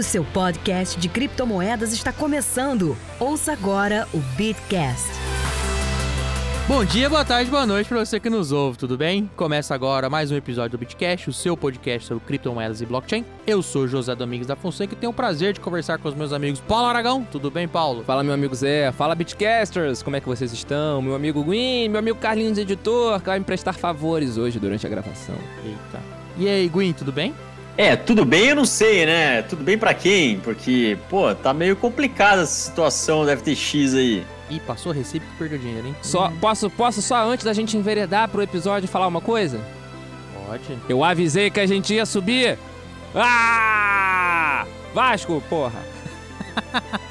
O seu podcast de criptomoedas está começando. Ouça agora o Bitcast. Bom dia, boa tarde, boa noite para você que nos ouve, tudo bem? Começa agora mais um episódio do Bitcast, o seu podcast sobre criptomoedas e blockchain. Eu sou José Domingos da Fonseca e tenho o prazer de conversar com os meus amigos Paulo Aragão. Tudo bem, Paulo? Fala, meu amigo Zé. Fala, Bitcasters. Como é que vocês estão? Meu amigo Gwyn, meu amigo Carlinhos Editor, que vai me prestar favores hoje durante a gravação. Eita. E aí, Gwyn, tudo bem? É, tudo bem, eu não sei, né? Tudo bem pra quem? Porque, pô, tá meio complicada essa situação do FTX aí. Ih, passou Recife que perdeu dinheiro, hein? Só, posso, posso só antes da gente enveredar pro episódio falar uma coisa? Pode. Eu avisei que a gente ia subir. Ah! Vasco, porra.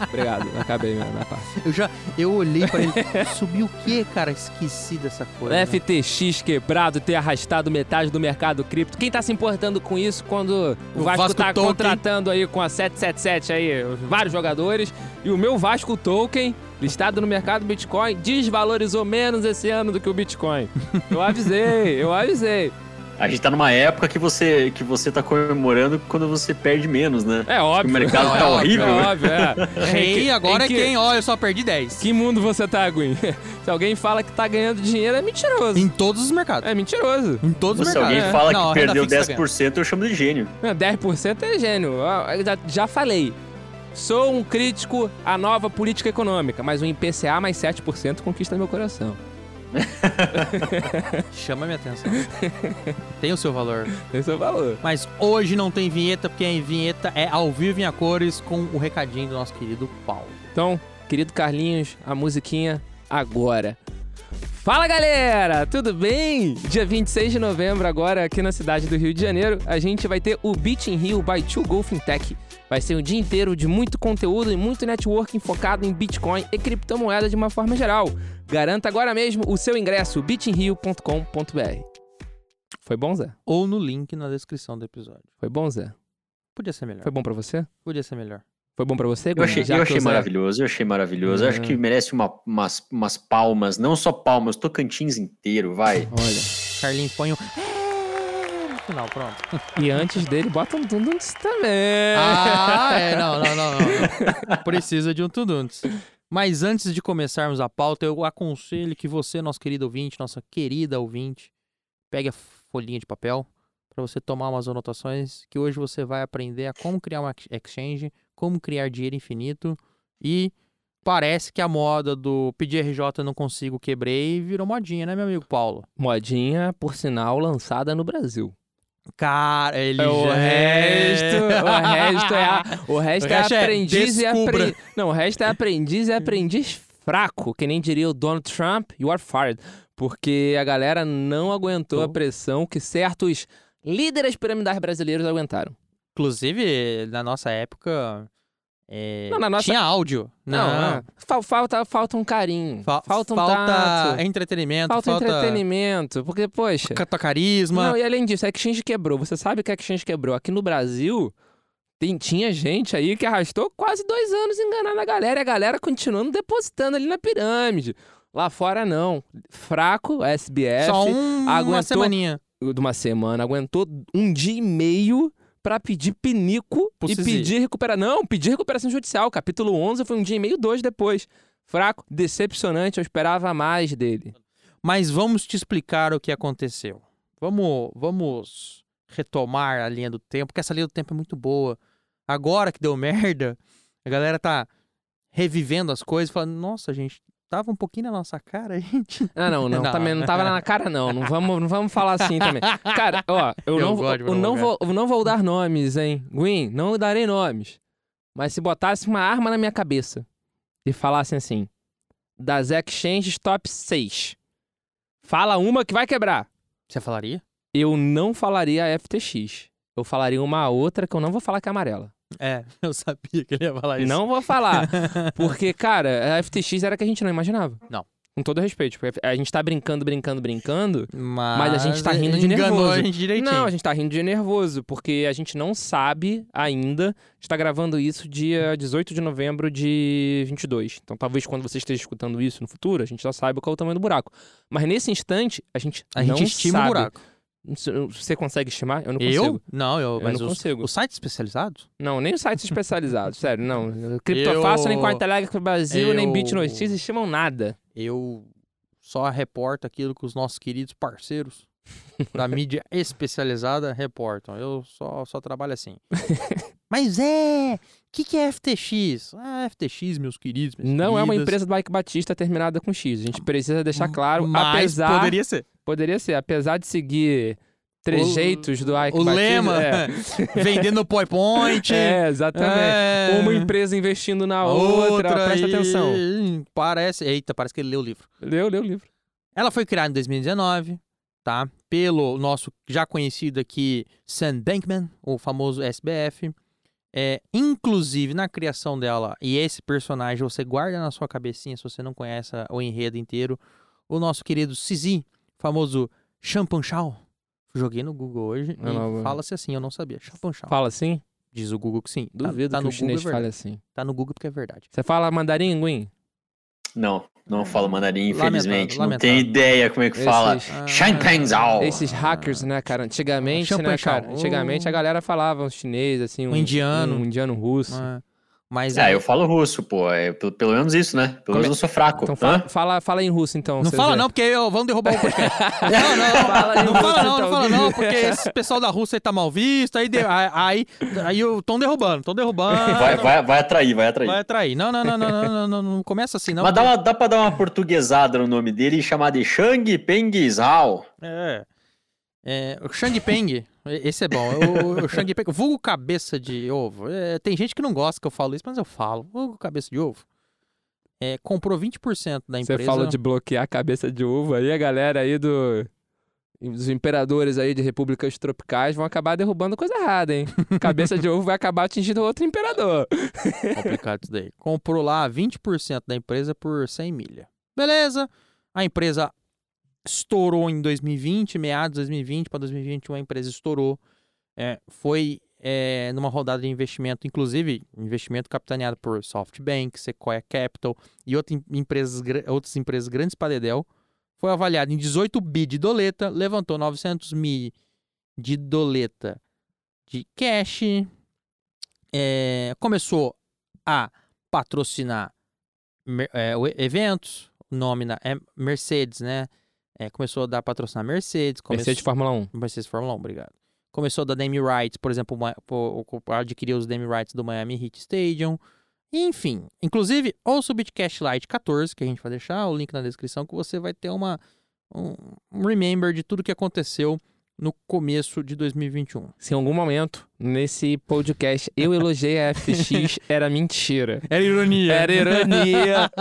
Obrigado, acabei minha, minha parte. Eu já, eu olhei pra ele, subiu o quê, cara? Esqueci dessa coisa. né? FTX quebrado ter arrastado metade do mercado cripto. Quem tá se importando com isso quando o, O Vasco, Vasco tá Token. contratando aí com a 777 aí vários jogadores e o meu Vasco Token listado no mercado Bitcoin desvalorizou menos esse ano do que o Bitcoin. Eu avisei, eu avisei. A gente tá numa época que você, que você tá comemorando quando você perde menos, né? É óbvio. O mercado é tá horrível. É óbvio, é. Rei agora é que- quem? Ó, eu só perdi 10. Que mundo você tá, Gwen? Se alguém fala que tá ganhando dinheiro, é mentiroso. Em todos os mercados. É mentiroso. Em todos os Se mercados. alguém fala Não, a que perdeu fixa tá 10%, eu chamo de gênio. Não, 10% é gênio. Eu Já, já falei. Sou um crítico à nova política econômica, mas o IPCA mais 7% conquista meu coração. Chama minha atenção. Tem o seu valor. É o valor. Mas hoje não tem vinheta, porque a vinheta é ao vivo em a cores com o recadinho do nosso querido Paulo. Então, querido Carlinhos, a musiquinha agora. Fala galera, tudo bem? Dia 26 de novembro, agora aqui na cidade do Rio de Janeiro, a gente vai ter o Beach in Rio by 2Go Fintech. Vai ser um dia inteiro de muito conteúdo e muito networking focado em Bitcoin e criptomoeda de uma forma geral. Garanta agora mesmo o seu ingresso, bitinrio.com.br. Foi bom, Zé? Ou no link na descrição do episódio. Foi bom, Zé? Podia ser melhor. Foi bom pra você? Podia ser melhor. Foi bom pra você? Eu achei, Já eu achei maravilhoso, eu achei maravilhoso. Eu acho Uhum. que merece uma- umas, umas palmas, não só palmas, Tocantins inteiro, vai. Olha. Carlinhos, põe um... Final, pronto. E antes dele, bota um Dunduns também. Ah, é, não, não, não, não. Precisa de um tuduntes. Mas antes de começarmos a pauta, eu aconselho que você, nosso querido ouvinte, nossa querida ouvinte, pegue a folhinha de papel para você tomar umas anotações, que hoje você vai aprender a como criar uma ex- exchange, como criar dinheiro infinito e parece que a moda do pedir RJ não consigo, quebrei, virou modinha, né, meu amigo Paulo? Modinha, por sinal, lançada no Brasil. Cara, ele É o já resto, o resto é, a- o resto O é resto é aprendiz e descubra. aprendiz. Não, o resto é aprendiz e aprendiz fraco, que nem diria o Donald Trump, you are fired. Porque a galera não aguentou a Tô. pressão que certos líderes piramidais brasileiros aguentaram. Inclusive, na nossa época. É, Não, nossa- Tinha áudio. Não, é. Fal- falta, falta um carinho, Fa- falta um falta tato, entretenimento, falta, falta, entretenimento. Porque, poxa... ca- carisma. Não, e além disso, a Exchange quebrou. Você sabe que a Exchange quebrou. Aqui no Brasil, tem- tinha gente aí que arrastou quase dois anos enganando a galera e a galera continuando depositando ali na pirâmide. Lá fora, não. Fraco, SBF, Só um- uma aguentou- semaninha. de uma semana, aguentou um dia e meio pra pedir pinico Pro e pedir recuperação. Não, pedir recuperação judicial. Capítulo 11 foi um dia e meio, dois depois. Fraco, decepcionante, eu esperava mais dele. Mas vamos te explicar o que aconteceu. Vamos, vamos retomar a linha do tempo, porque essa linha do tempo é muito boa. Agora que deu merda, a galera tá revivendo as coisas, falando, nossa, gente, tava um pouquinho na nossa cara, gente. Ah, não, não, Não. também não tava na cara, não. Não vamos, não vamos falar assim também. Cara, ó, eu, Eu não, vou, eu não, vou, eu não vou dar nomes, hein? Gwyn, não darei nomes. Mas se botasse uma arma na minha cabeça e falassem assim: das exchanges top 6, fala uma que vai quebrar. Você falaria? Eu não falaria a FTX. Eu falaria uma outra que eu não vou falar que é amarela. É, eu sabia que ele ia falar isso. Não vou falar. Porque, cara, a FTX era que a gente não imaginava. Não. Com todo respeito. Porque a gente tá brincando, brincando, brincando. Mas, Mas a gente tá rindo de nervoso. a gente direitinho. Não, a gente tá rindo de nervoso, porque a gente não sabe ainda. A gente tá gravando isso dia 18 de novembro de 22. Então talvez quando você esteja escutando isso no futuro, a gente já saiba qual é o tamanho do buraco. Mas nesse instante, a gente A não gente estima sabe. o buraco. Você consegue estimar? Eu não Eu? consigo. Não, eu, Eu mas não os, consigo. os sites especializados? Não, nem os sites especializados, sério, não. Criptofácil, nem Eu- Cointelegraph Brasil, nem eu- Bit Notícias estimam nada. Eu só reporto aquilo que os nossos queridos parceiros da mídia especializada reportam. Eu só, só trabalho assim. Mas é. O que, que é FTX? Ah, FTX, meus queridos. Não é uma queridas. empresa do Ike Batista terminada com X. A gente precisa deixar claro, Mas apesar... poderia ser. Poderia ser, apesar de seguir trejeitos do Ike O Batista... lema, É, vendendo é PowerPoint. exatamente. É. Uma empresa investindo na outra, presta e- atenção. Parece. Eita, parece que ele leu o livro. Leu, leu o livro. Ela foi criada em 2019, tá? Pelo nosso já conhecido aqui Sam Bankman, o famoso SBF. É, inclusive, na criação dela, e esse personagem você guarda na sua cabecinha se você não conhece o enredo inteiro, o nosso querido Sisi, famoso Champanchal. Joguei no Google hoje Eu e não- fala-se assim, eu não sabia. Champanchal. Fala assim? Diz o Google que sim. Tá- Duvido tá, que no o chinês Google, é fale assim. Tá no Google porque é verdade. Você fala mandarim, Gwen? Não, não falo mandarim, infelizmente. Não lamentável. tenho ideia como é que fala. Esses- Ah, Shanpengzao. Esses hackers, né, cara? Antigamente, né, cara? Antigamente a galera falava um chinês, assim, um, Um indiano. Um indiano russo. Ah, mas Ah, é- eu falo russo, pô. É, pelo, pelo menos isso, né? Pelo Como menos é- eu sou fraco. Então fala, fala, fala em russo, então. Não fala não, porque eu, vão derrubar o podcast. não, não, Fala aí, não fala não, não fala não, porque esse pessoal da Rússia aí tá mal visto, aí, de- aí, aí, aí estão derrubando, estão derrubando. Vai, vai, vai atrair, vai atrair. Vai atrair. Não, não, não, não, não, não, não, não começa assim, não. Mas dá, uma, dá pra dar uma portuguesada no nome dele e chamar de Shang Peng Zhao. É. É, o Shang Peng, esse é bom. O, o Shang Peng, vulgo cabeça de ovo. É, tem gente que não gosta que eu falo isso, mas eu falo. Vulgo cabeça de ovo. É, comprou 20% da Você empresa. falou de bloquear a cabeça de uva aí, a galera aí do. Os imperadores aí de repúblicas tropicais vão acabar derrubando coisa errada, hein? Cabeça de ovo vai acabar atingindo outro imperador. complicado isso daí. Comprou lá 20% da empresa por 100 milha. Beleza. A empresa estourou em 2020, meados de 2020 para 2021, a empresa estourou. É, foi é, numa rodada de investimento, inclusive investimento capitaneado por SoftBank, Sequoia Capital e outra em- empresas, outras empresas grandes para Dedel. Foi avaliado em 18 bi de doleta, levantou 900 mil de doleta de cash, é, começou a patrocinar é, eventos, o nome na, é Mercedes, né? É, começou a dar patrocinar Mercedes, começou, Mercedes Fórmula 1. Mercedes Fórmula 1, obrigado. Começou a dar name rights, por exemplo, adquiriu os name rights do Miami Heat Stadium. Enfim, inclusive, ouça o Bitcast Lite 14, que a gente vai deixar o link na descrição, que você vai ter uma, um, um remember de tudo que aconteceu no começo de 2021. Se em algum momento, nesse podcast, eu elogiei a FTX, era mentira. Era ironia. Era ironia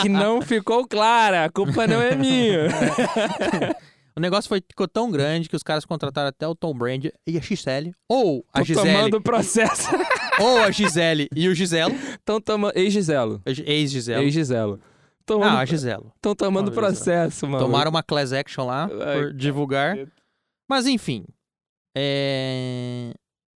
que não ficou clara. A culpa não é minha. O negócio foi, ficou tão grande que os caras contrataram até o Tom Brady e a Gisele, ou a Tô Gisele, tomando processo. ou a Gisele e o Giselo, Estão tomando. Ex-Giselo. ex-Giselo. Ex-Giselo. Ah, a Tomando... Giselo. Estão tomando né? processo, mano. Tomaram uma class action lá Ai, por divulgar. Mas enfim, é...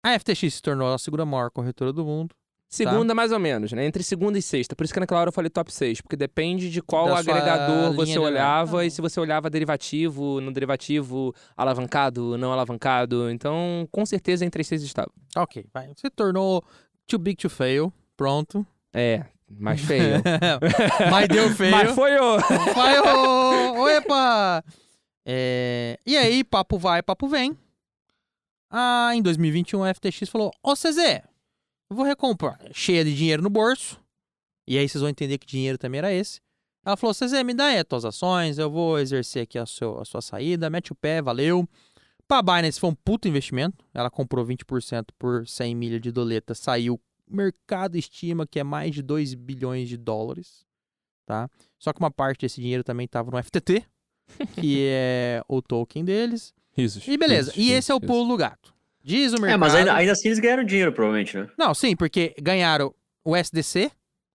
a FTX se tornou a segunda maior corretora do mundo. Segunda, mais ou menos, né? Entre segunda e sexta. Por isso que naquela hora eu falei top 6. Porque depende de qual Da agregador você olhava e se você olhava derivativo, no derivativo, alavancado, não alavancado. Então, com certeza entre as seis estava. Ok, vai. Se tornou too big to fail. Pronto. É, mais feio. Mas deu feio. Mas foi o. Ô, ô, epa! É, E aí, papo vai, papo vem. Ah, em 2021, a FTX falou: Ô CZ, eu vou recomprar. Cheia de dinheiro no bolso. E aí vocês vão entender que dinheiro também era esse. Ela falou: CZ, me dá aí as tuas ações, eu vou exercer aqui a, seu- a sua saída, mete o pé, valeu. Pra Binance foi um puto investimento. Ela comprou 20% por 100 milha de doleta, saiu. Mercado estima que é mais de 2 bilhões de dólares. Tá? Só que uma parte desse dinheiro também estava no FTT, que é o token deles. Risos. E beleza. risos, e esse é o pulo do gato. Diz o mercado. É, mas ainda, ainda assim eles ganharam dinheiro, provavelmente, né? Não, sim, porque ganharam o SDC,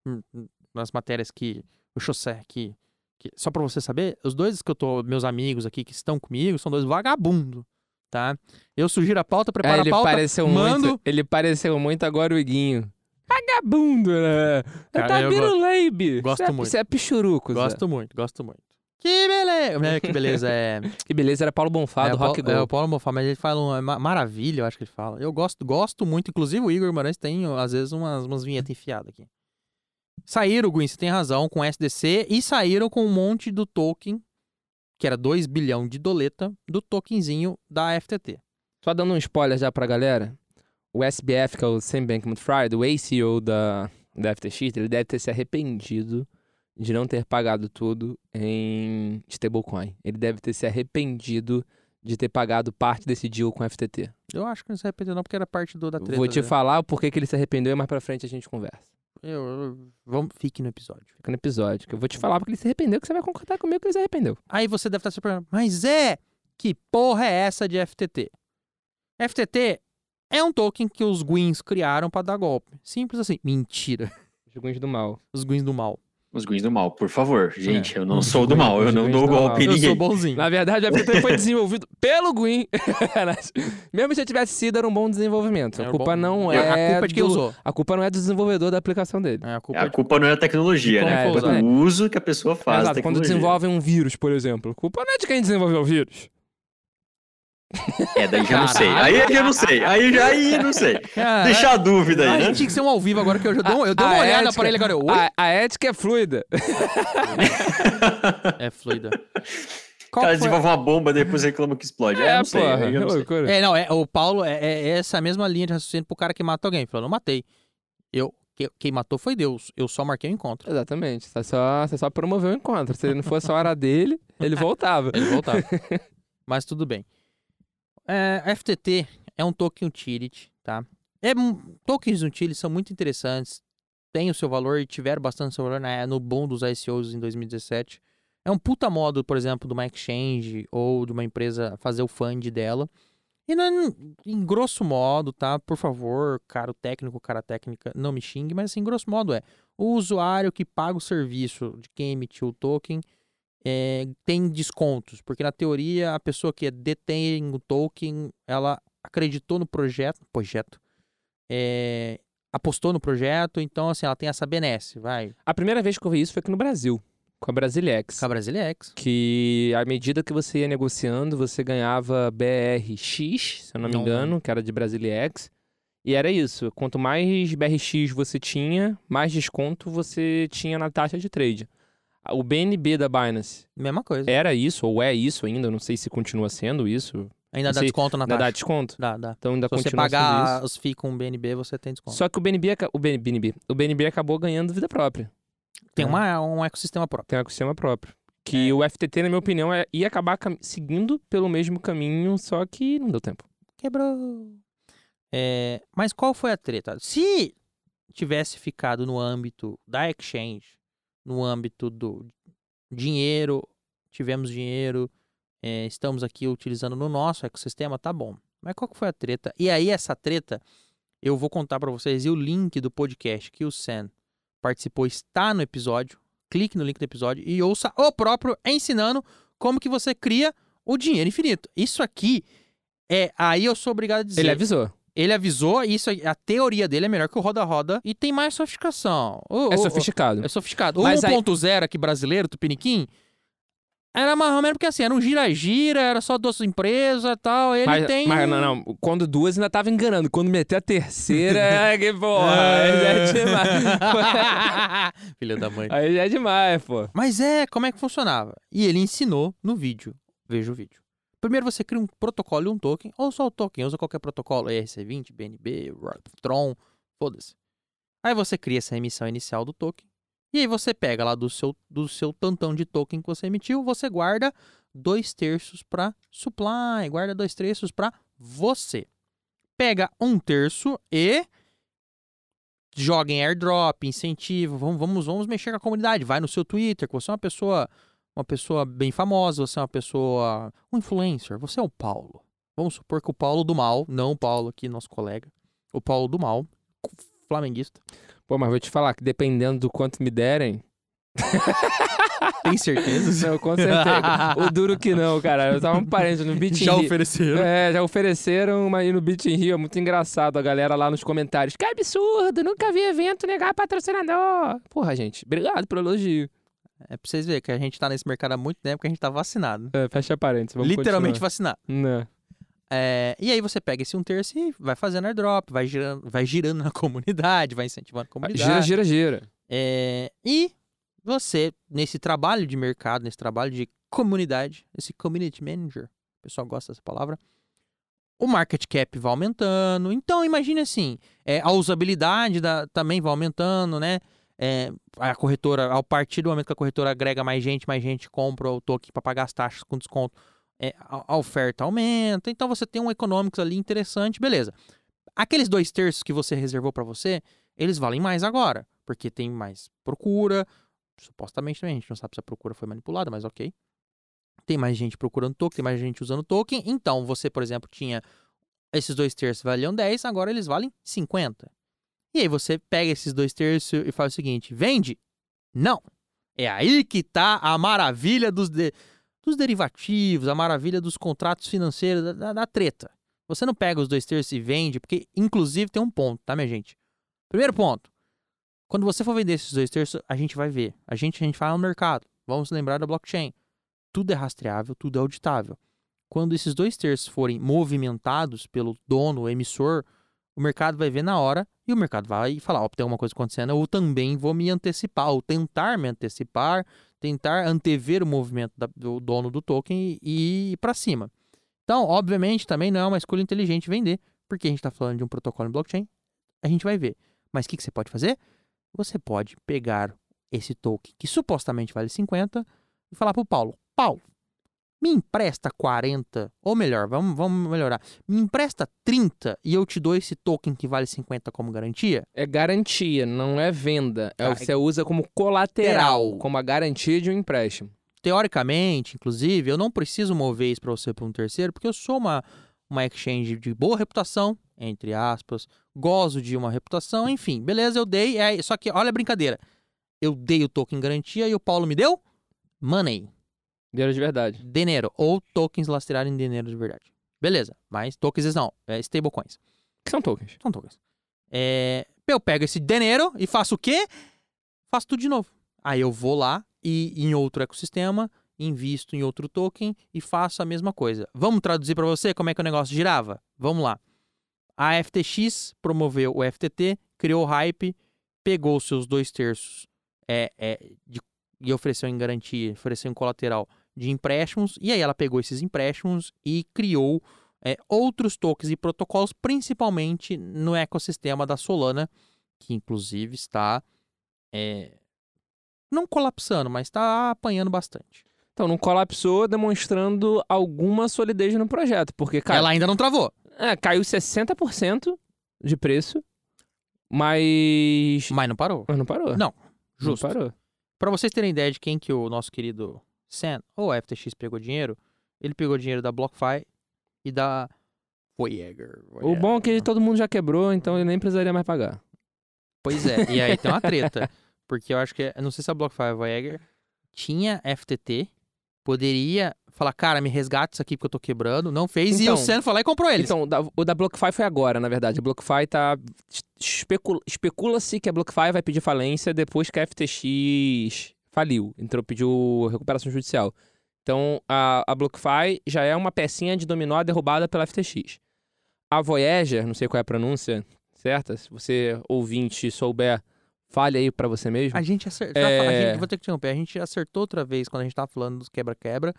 hum, hum, nas matérias que o José aqui. que- só pra você saber, os dois que eu tô, meus amigos aqui que estão comigo, são dois vagabundos, tá? Eu sugiro a pauta, Ah, preparo ele a pauta, pareceu mando. muito. Ele pareceu muito agora o Iguinho. Vagabundo, né? Cara, tá eu Biruleibe. gosto Você é- muito. Você é pichuruco, Zé. Gosto muito, gosto muito. Que beleza! É, que beleza, é. Que beleza, era Paulo Bonfá, é, do Rock Go. É, o Paulo Mofá, mas ele fala um, é ma- maravilha, eu acho que ele fala. Eu gosto, gosto muito, inclusive o Igor Guimarães tem, às vezes, umas, umas vinhetas enfiadas aqui. Saíram, Gwen, você tem razão, com SDC e saíram com um monte do token, que era 2 bilhão de doleta, do tokenzinho da FTT. Só dando um spoiler já pra galera. O SBF, que é o Sam Bankman-Fried, o ACO da, da FTX, ele deve ter se arrependido de não ter pagado tudo em stablecoin. Ele deve ter se arrependido de ter pagado parte desse deal com FTT. Eu acho que não se arrependeu não, porque era parte do, da treta. Vou te dele. falar o porquê que ele se arrependeu e mais pra frente a gente conversa. Eu, eu- vamos, fique no episódio. Fica no episódio. Que eu vou te falar porque ele se arrependeu, que você vai concordar comigo que ele se arrependeu. Aí você deve estar se perguntando, mas é, que porra é essa de FTT? FTT é um token que os Gwins criaram pra dar golpe. Simples assim. Mentira. Joguinhos do mal. Os Gwins do mal. Os Guins do mal, por favor. Gente, É. eu não Os sou do mal, eu não dou do golpe em Eu ninguém. sou bonzinho. Na verdade, o FTT foi desenvolvido pelo Gwyn. Mesmo se tivesse sido, era um bom desenvolvimento. A culpa bom. não A é. culpa é de quem do- usou. A culpa não é do desenvolvedor da aplicação dele. É, a culpa A é de... culpa não é a tecnologia, né? A culpa é usar. o uso que a pessoa faz da Exato, quando desenvolvem um vírus, por exemplo. A culpa não é de quem desenvolveu o vírus. É, daí já não sei. Aí eu já não sei. Aí já aí não sei. Cara, Deixa a dúvida a aí, né? gente tinha que ser um ao vivo agora, que eu já dei, um- eu dei A- uma a olhada ética- pra ele agora. Oi? A, a ética é fluida. É fluida. O Qual cara desenvolve uma bomba e depois reclama que explode. É, É, não sei. porra. É não sei. loucura. É, não, é, o Paulo é, é essa mesma linha de raciocínio pro cara que mata alguém. Falou, não matei. Eu, que- quem matou foi Deus. Eu só marquei o encontro. Exatamente. Você só, você só promoveu o encontro. Se não fosse a hora dele, ele voltava. Ele voltava. Mas tudo bem. É, FTT é um token utility, tá? É, tokens utility são muito interessantes. Tem o seu valor e tiveram bastante seu valor na, no boom dos ICOs em 2017. É um puta modo, por exemplo, de uma exchange ou de uma empresa fazer o fund dela. E não é, em grosso modo, tá? Por favor, cara técnico, cara técnica, não me xingue, mas assim, grosso modo é o usuário que paga o serviço de quem emitiu o token é, tem descontos, porque na teoria a pessoa que detém o token, ela acreditou no projeto, projeto, é, apostou no projeto, então assim, ela tem essa benesse, vai, A primeira vez que eu vi isso foi aqui no Brasil, com a Brasilex. com a Brasilex. Que à medida que você ia negociando, você ganhava BRX, se eu não me Não engano, que era de Brasilex. E era isso. Quanto mais BRX você tinha, mais desconto você tinha na taxa de trade. O BNB da Binance Mesma coisa. era isso, ou é isso ainda, não sei se continua sendo isso. Ainda não dá sei, desconto na Ainda dá taxa. desconto? Dá, dá. Então ainda Se você continua sendo pagar os FII com o BNB, você tem desconto. Só que o BNB, o BN- BNB, o BNB acabou ganhando vida própria. Tem É. uma, um ecossistema próprio. Tem um ecossistema próprio. Que É. o FTT, na minha opinião, é- ia acabar seguindo pelo mesmo caminho, só que não deu tempo. Quebrou. É, mas qual foi a treta? Se tivesse ficado no âmbito da exchange, no âmbito do dinheiro, tivemos dinheiro, é, estamos aqui utilizando no nosso ecossistema, tá bom. Mas qual que foi a treta? E aí essa treta, eu vou contar pra vocês e o link do podcast que o Sam participou está no episódio. Clique no link do episódio e ouça o próprio ensinando como que você cria o dinheiro infinito. Isso aqui é, aí eu sou obrigado a dizer. Ele avisou. Ele avisou, isso a teoria dele é melhor que o roda-roda e tem mais sofisticação. O- É o- sofisticado. é sofisticado. O Mas aí- 1.0 aqui brasileiro, Tupiniquim, era mais ou menos porque assim, era um gira-gira, era só duas empresas e tal. Ele mas, tem. mas não, não. Quando duas ainda tava enganando. Quando meter a terceira, é que porra. Aí já é demais. Filha da mãe. aí já é demais, pô. Mas é, como é que funcionava? E ele ensinou no vídeo. Veja o vídeo. Primeiro você cria um protocolo e um token, ou só o token, usa qualquer protocolo, ERC20, BNB, Tron, foda-se. Aí você cria essa emissão inicial do token, e aí você pega lá do seu, do seu tantão de token que você emitiu, você guarda dois terços para supply, guarda dois terços para você. Pega um terço e joga em airdrop, incentivo, vamos, vamos, vamos mexer com a comunidade, vai no seu Twitter, que você é uma pessoa, uma pessoa bem famosa, você é uma pessoa, um influencer, você é o Paulo. Vamos supor que o Paulo do mal, não o Paulo aqui, nosso colega, o Paulo do mal, flamenguista, Pô, mas vou te falar que dependendo do quanto me derem. tem certeza? Não, com certeza. o duro que não, cara. Eu tava um parente no Beat in Já ofereceram. É, já ofereceram aí no Beat in Rio. É muito engraçado a galera lá nos comentários. Que absurdo, nunca vi evento negar patrocinador. Porra, gente, obrigado pelo elogio. É pra vocês verem que a gente tá nesse mercado há muito tempo que a gente tá vacinado. É, fecha parênteses. Vamos Literalmente continuar. vacinado. Não. É, e aí você pega esse um terço e vai fazendo airdrop, vai girando, vai girando na comunidade, vai incentivando a comunidade. Gira, gira, gira. É, e você, nesse trabalho de mercado, nesse trabalho de comunidade, esse community manager, o pessoal gosta dessa palavra, o market cap vai aumentando. Então, imagine assim, é, a usabilidade da- também vai aumentando, né? É, a corretora, ao partir do momento que a corretora agrega mais gente, mais gente compra o token para pagar as taxas com desconto, é, a, a oferta aumenta. Então, você tem um economics ali interessante, beleza. Aqueles dois terços que você reservou para você, eles valem mais agora, porque tem mais procura. Supostamente também, a gente não sabe se a procura foi manipulada, mas ok. Tem mais gente procurando token, tem mais gente usando token. Então, você, por exemplo, tinha esses dois terços valiam 10, agora eles valem 50. E aí você pega esses dois terços e faz o seguinte: vende? Não. É aí que tá a maravilha dos, de- dos derivativos, a maravilha dos contratos financeiros, da, da- da treta. Você não pega os dois terços e vende, porque inclusive tem um ponto, tá, minha gente? Primeiro ponto. Quando você for vender esses dois terços, a gente vai ver. A gente, a gente fala no mercado. Vamos lembrar da blockchain. Tudo é rastreável, tudo é auditável. Quando esses dois terços forem movimentados pelo dono, o emissor, o mercado vai ver na hora e o mercado vai falar: ó, tem alguma coisa acontecendo, eu também vou me antecipar, ou tentar me antecipar, tentar antever o movimento da- do dono do token e, e ir para cima. Então, obviamente, também não é uma escolha inteligente vender, porque a gente está falando de um protocolo em blockchain, a gente vai ver. Mas o que, que você pode fazer? Você pode pegar esse token que supostamente vale 50 e falar pro Paulo: Paulo, me empresta 40, ou melhor, vamos, vamos melhorar, me empresta 30 e eu te dou esse token que vale 50 como garantia? É garantia, não é venda. É, Ah, você usa como colateral, Colateral. como a garantia de um empréstimo. Teoricamente, inclusive, eu não preciso mover isso para você para um terceiro, porque eu sou uma, uma exchange de boa reputação, entre aspas, gozo de uma reputação, enfim, beleza, eu dei, é, só que olha a brincadeira. Eu dei o token garantia e o Paulo me deu money. Dinheiro de verdade. dinheiro ou tokens lastreados em dinheiro de verdade. Beleza, mas tokens não, é stablecoins, O que são tokens? são tokens. É, eu pego esse dinheiro e faço o quê? Faço tudo de novo. Aí eu vou lá e em outro ecossistema, invisto em outro token e faço a mesma coisa. Vamos traduzir para você como é que o negócio girava? Vamos lá. A FTX promoveu o FTT, criou hype, pegou os seus dois terços é, é, de- e ofereceu em garantia, ofereceu em colateral de empréstimos, e aí ela pegou esses empréstimos e criou é, outros tokens e protocolos, principalmente no ecossistema da Solana, que inclusive está é, não colapsando, mas está apanhando bastante. Então, não colapsou, demonstrando alguma solidez no projeto. Porque, cara, ela ainda não travou, é, caiu 60% de preço, mas. mas não parou. Mas não parou. Não, Justo. Não parou. Para vocês terem ideia de quem que o nosso querido Sam ou a FTX pegou dinheiro, ele pegou dinheiro da BlockFi e da Voyager. O bom é que todo mundo já quebrou, então ele nem precisaria mais pagar. Pois é, e aí tem uma treta. Porque eu acho que, eu não sei se a BlockFi ou a Voyager tinha FTT, poderia falar, cara, me resgata isso aqui porque eu tô quebrando. Não fez, e Então- o Sam foi lá e comprou eles. Então, o da- o da BlockFi foi agora, na verdade. A BlockFi tá. especula- Especula-se que a BlockFi vai pedir falência depois que a FTX faliu. Entrou, pediu recuperação judicial. Então, a, a BlockFi já é uma pecinha de dominó derrubada pela FTX. A Voyager, não sei qual é a pronúncia certa, se você ouvinte souber, fale aí pra você mesmo. A gente acertou. É. vou ter que te interromper. A gente acertou outra vez quando a gente tava falando dos quebra-quebra,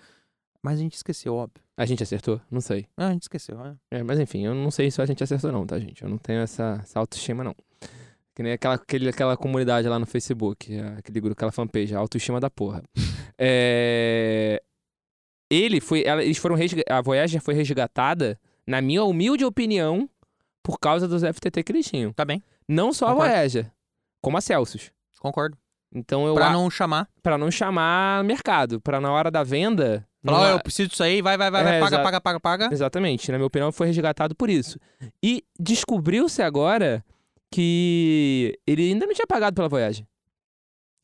mas a gente esqueceu, óbvio. A gente acertou? Não sei. Ah, a gente esqueceu, né? É, mas enfim, eu não sei se a gente acertou não, tá, gente? Eu não tenho essa, essa autoestima, não. Que nem aquela, aquele, aquela comunidade lá no Facebook, aquele grupo, aquela fanpage, a autoestima da porra. É, Ele foi. ela- eles foram resga- A Voyager foi resgatada, na minha humilde opinião, por causa dos FTT que eles tinham. Tá bem, Não só Concordo. a Voyager, como a Celsius. concordo. Então eu. Pra a- não chamar. pra não chamar mercado, pra na hora da venda. não Falar, eu preciso disso aí, vai, vai, vai, vai, É, paga, paga, paga, paga. Exatamente, na minha opinião, foi resgatado por isso. E descobriu-se agora que ele ainda não tinha pagado pela Voyage.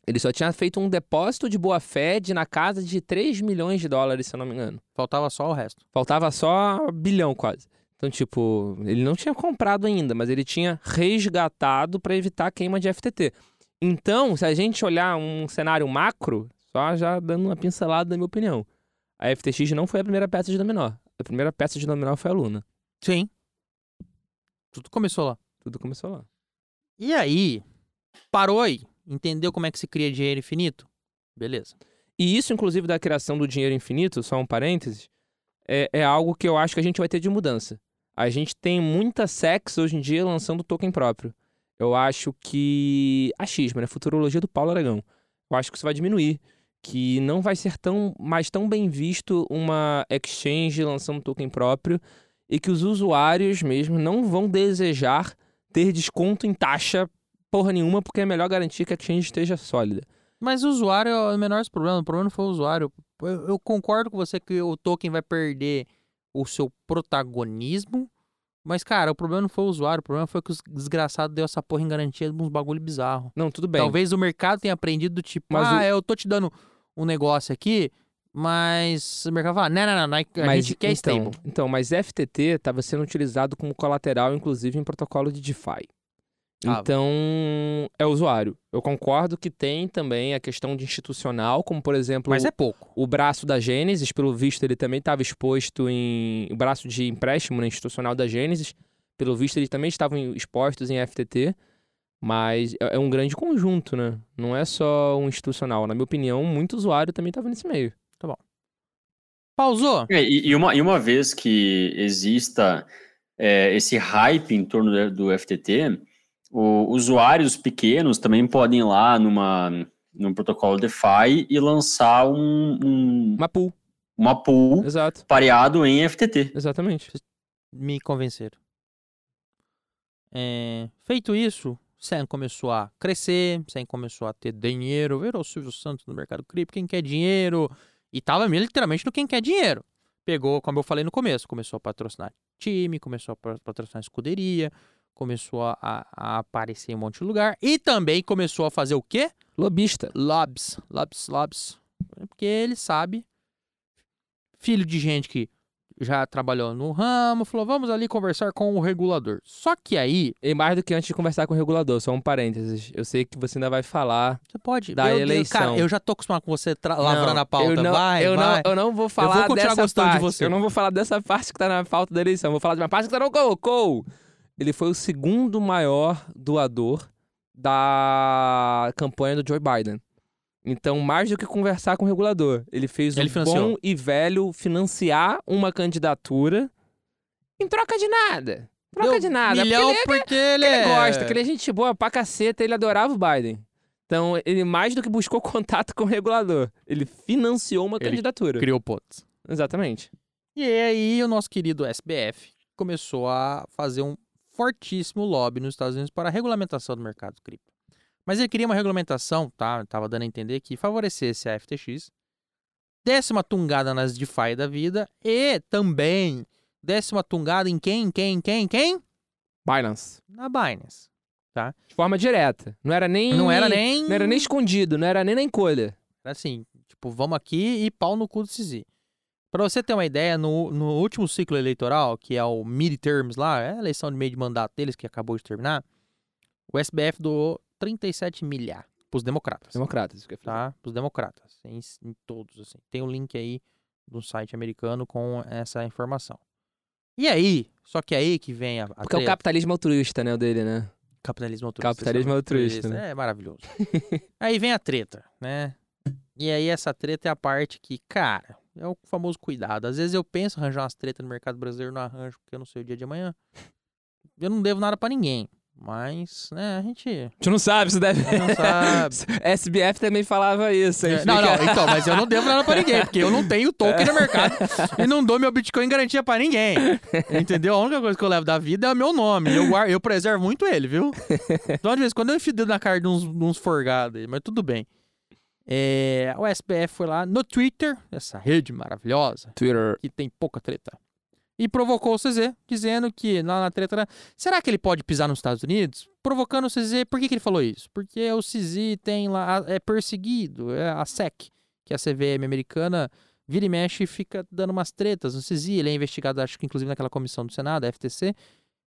Ele só tinha feito um depósito de boa-fé de na casa de 3 milhões de dólares, se eu não me engano. Faltava só o resto. Faltava só bilhão quase. Então, tipo, ele não tinha comprado ainda, mas ele tinha resgatado para evitar queima de FTT. Então, se a gente olhar um cenário macro, Só já dando uma pincelada da minha opinião. A FTX não foi a primeira peça de dominó. A primeira peça de dominó foi a Luna. Sim. Tudo começou lá. Tudo começou lá. E aí, parou aí. Entendeu como é que se cria dinheiro infinito? Beleza. E isso, inclusive, da criação do dinheiro infinito, só um parênteses, é, é algo que eu acho que a gente vai ter de mudança. A gente tem muita sex hoje em dia lançando token próprio. Eu acho que. Achismo, né? Futurologia do Paulo Aragão. Eu acho que isso vai diminuir. Que não vai ser tão mais tão bem visto uma exchange lançando token próprio e que os usuários mesmo não vão desejar ter desconto em taxa porra nenhuma, porque é melhor garantir que a exchange esteja sólida. Mas o usuário é o menor problema. O problema não foi o usuário. Eu, eu concordo com você que o token vai perder o seu protagonismo. Mas, cara, o problema não foi o usuário. O problema foi que os desgraçados deu essa porra em garantia de uns bagulho bizarro. Não, tudo bem. Talvez o mercado tenha aprendido do tipo, Mas ah, o- eu tô te dando um negócio aqui, mas o mercado fala, não, não, não, não, a mas, gente quer então, stable. Então, mas FTT estava sendo utilizado como colateral, inclusive em protocolo de DeFi. Ah. Então, é usuário. Eu concordo que tem também a questão de institucional, como por exemplo Mas é pouco. o braço da Gênesis, pelo visto ele também estava exposto em. O braço de empréstimo né, institucional da Gênesis, pelo visto eles também estavam expostos em FTT, mas é é um grande conjunto, né? Não é só um institucional. Na minha opinião, muito usuário também estava nesse meio. Pausou? É, e, e uma, e uma vez que exista é, esse hype em torno do, do FTT, o- usuários pequenos também podem ir lá numa, num protocolo DeFi e lançar um, um- Uma pool, uma pool exato. pareado em FTT. Exatamente. Me convenceram. É, feito isso, Sam começou a crescer, Sam começou a ter dinheiro, virou o Silvio Santos no mercado cripto, quem quer dinheiro, e tava literalmente no quem quer dinheiro. Pegou, como eu falei no começo, começou a patrocinar time, começou a pa- patrocinar escuderia, começou a, a- a aparecer em um monte de lugar, e também começou a fazer o quê? Lobista. Lobs, lobs, lobs. Porque ele sabe, filho de gente que já trabalhou no ramo, falou, vamos ali conversar com o regulador. Só que aí, E mais do que antes de conversar com o regulador, só um parênteses. Eu sei que você ainda vai falar. você pode... Da Deus, eleição. cara, eu já tô acostumado com você tra- lavrando a pauta. Eu não, vai, eu vai. Não, eu não vou falar continuar dessa gostando de parte. você. Eu não vou falar dessa parte que tá na pauta da eleição. Vou falar de uma parte que você não colocou. Ele foi o segundo maior doador da campanha do Joe Biden. Então, mais do que conversar com o regulador, ele fez Ele o financiou. bom e velho financiar uma candidatura em troca de nada. Troca Deu de nada. Milhão porque ele, porque ele, ele é... gosta, que ele é gente boa pra caceta, ele adorava o Biden. Então, ele mais do que buscou contato com o regulador, ele financiou uma Ele candidatura. criou pontos. Exatamente. E aí o nosso querido SBF começou a fazer um fortíssimo lobby nos Estados Unidos para a regulamentação do mercado cripto. Mas ele queria uma regulamentação, tá? Tava dando a entender que favorecesse a FTX, desse uma tungada nas DeFi da vida e também desse uma tungada em quem, quem, quem, quem? Binance. Na Binance. De forma direta. Não era nem. Não era nem... Não era nem escondido, não era nem na encolha. Era assim, tipo, vamos aqui e pau no cu do Sisi. Pra você ter uma ideia, no, no último ciclo eleitoral, que é o midterms lá, é a eleição de meio de mandato deles, que acabou de terminar, o SBF doou 37 milhar pros democratas. Democratas, isso que eu falar. Tá? Pros democratas. Em, em todos, assim. Tem um link aí do site americano com essa informação. E aí, só que aí que vem a, a Porque é o treta. capitalismo altruísta, né? O dele, né? Capitalismo altruísta. Capitalismo é altruísta, né? É maravilhoso. aí vem a treta, né? E aí essa treta é a parte que, cara, é o famoso cuidado. Às vezes eu penso arranjar umas tretas no mercado brasileiro, não arranjo porque eu não sei o dia de amanhã. Eu não devo nada pra ninguém. Mas, né, a gente Tu não sabe, você deve. não sabe. SBF também falava isso. É, não, não, fica- então, mas eu não devo nada pra ninguém, porque eu não tenho token no mercado e não dou meu Bitcoin garantia pra ninguém. Entendeu? A única coisa que eu levo da vida é o meu nome. Eu, guardo, eu preservo muito ele, viu? Então, de vez em quando eu enfio dedo na cara de uns, uns forgados aí, mas tudo bem. É, o SBF foi lá no Twitter, essa rede maravilhosa, Twitter. que tem pouca treta. E provocou o CZ, dizendo que lá na treta, era, será que ele pode pisar nos Estados Unidos? Provocando o CZ, por que, que ele falou isso? Porque o CZ tem lá, é perseguido, é a SEC, que é a CVM americana, vira e mexe e fica dando umas tretas no CZ, ele é investigado, acho que inclusive naquela comissão do Senado, a FTC,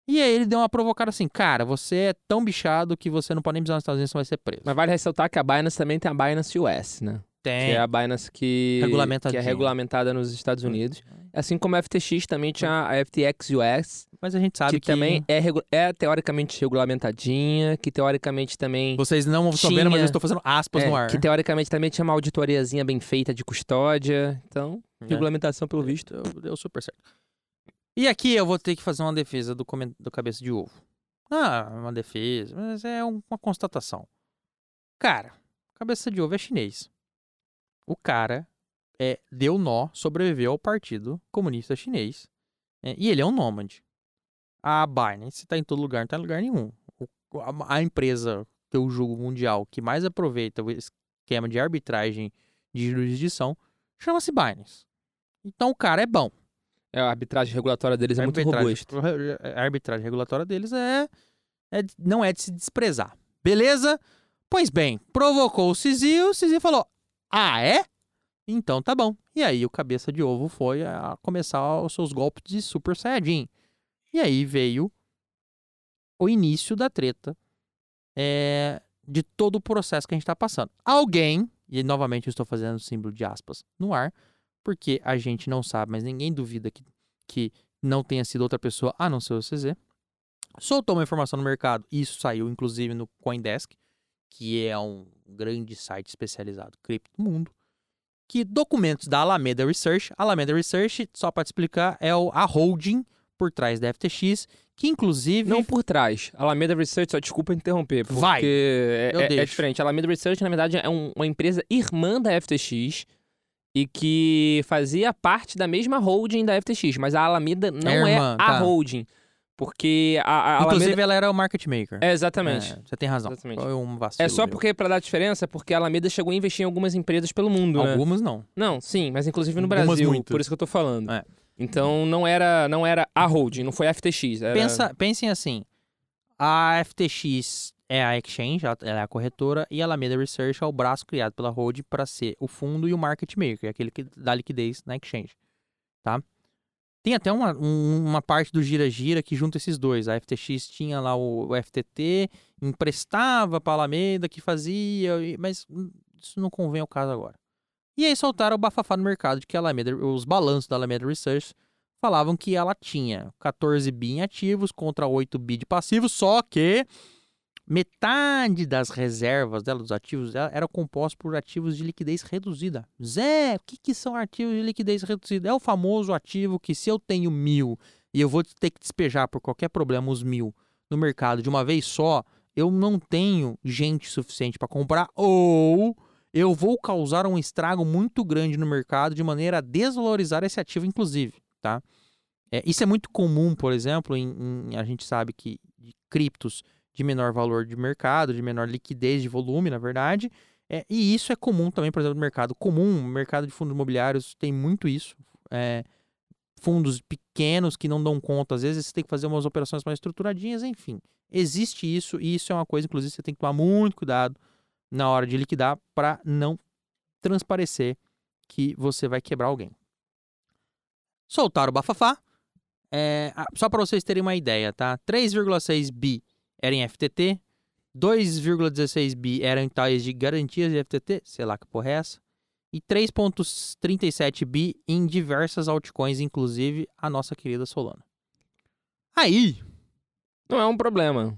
e aí ele deu uma provocada assim, cara, você é tão bichado que você não pode nem pisar nos Estados Unidos, você vai ser preso. Mas vale ressaltar que a Binance também tem a Binance US, né? Tem. que é a Binance que, que é regulamentada nos Estados Unidos. Assim como a FTX também tinha a FTX US, Mas a gente sabe que, também é, é teoricamente regulamentadinha, que teoricamente também Vocês não estão vendo, mas Tinha- eu estou fazendo aspas é, no ar. que teoricamente também tinha uma auditoriazinha bem feita de custódia. Então, É. regulamentação pelo visto. Deu, super certo. E aqui eu vou ter que fazer uma defesa do, do cabeça de ovo. Ah, uma defesa, mas é um- uma constatação. Cara, cabeça de ovo é chinês. O cara é, deu nó, sobreviveu ao Partido Comunista Chinês. é, e ele é um nômade. A Binance está em todo lugar, não está em lugar nenhum. O- a, a empresa que eu julgo mundial que mais aproveita o esquema de arbitragem de jurisdição chama-se Binance. Então o cara é bom. É, a arbitragem regulatória deles é muito robusta. a arbitragem regulatória deles é, é não é de se desprezar. Beleza? Pois bem, provocou o Sisi, o Sisi falou: Ah, é? Então tá bom. E aí o cabeça de ovo foi a começar os seus golpes de Super Saiyajin. E aí veio o início da treta é, de todo o processo que a gente tá passando. Alguém, e novamente eu estou fazendo o símbolo de aspas no ar, porque a gente não sabe, mas ninguém duvida que, que não tenha sido outra pessoa a não ser o CZ, soltou uma informação no mercado, isso saiu inclusive no Coindesk, que é um grande site especializado cripto do mundo, que documentos da Alameda Research, Alameda Research, só para te explicar, é a holding por trás da FTX, que inclusive Não por trás. Alameda Research, só desculpa interromper, porque Vai. é, Eu é- é diferente. A Alameda Research, na verdade, é um- uma empresa irmã da FTX e que fazia parte da mesma holding da FTX, mas a Alameda não é, irmã, a tá. holding. Porque a, a inclusive Alameda... ela era o market maker. É, exatamente. É, você tem razão. Exatamente. Foi um vacilo. É só meu. porque, pra dar diferença, porque a Alameda chegou a investir em algumas empresas pelo mundo, né? Algumas não. Não, sim, mas inclusive no Algumas Brasil, muitas. por isso que eu tô falando. É. Então não era, não era a holding, não foi a FTX. Era... Pensa, pensem assim: a FTX é a exchange, ela é a corretora, e a Alameda Research é o braço criado pela Hold para ser o fundo e o market maker, aquele que dá liquidez na exchange, tá? Tem até uma, um- uma parte do gira-gira que junta esses dois. A FTX tinha lá o, o FTT, emprestava para a Alameda, que fazia, mas isso não convém ao caso agora. E aí soltaram o bafafá no mercado de que a Alameda, os balanços da Alameda Research falavam que ela tinha 14 bi em ativos contra 8 bi de passivos, só que metade das reservas dela, dos ativos dela, era composta por ativos de liquidez reduzida. Zé, o que, que são ativos de liquidez reduzida? É o famoso ativo que se eu tenho mil e eu vou ter que despejar por qualquer problema os mil no mercado de uma vez só, eu não tenho gente suficiente para comprar ou eu vou causar um estrago muito grande no mercado de maneira a desvalorizar esse ativo, inclusive, tá? É, isso é muito comum, por exemplo, em, em- a gente sabe que de criptos de menor valor de mercado, de menor liquidez de volume, na verdade. É, e isso é comum também, por exemplo, no mercado comum, mercado de fundos imobiliários tem muito isso. É, fundos pequenos que não dão conta, às vezes você tem que fazer umas operações mais estruturadinhas, enfim. Existe isso e isso é uma coisa, inclusive, você tem que tomar muito cuidado na hora de liquidar para não transparecer que você vai quebrar alguém. Soltaram o bafafá. É, só para vocês terem uma ideia, tá? 3,6 bi era em FTT, 2,16 bi eram em tais de garantias de FTT, sei lá que porra é essa, e 3,37 bi em diversas altcoins, inclusive a nossa querida Solana. Aí, Não é um problema.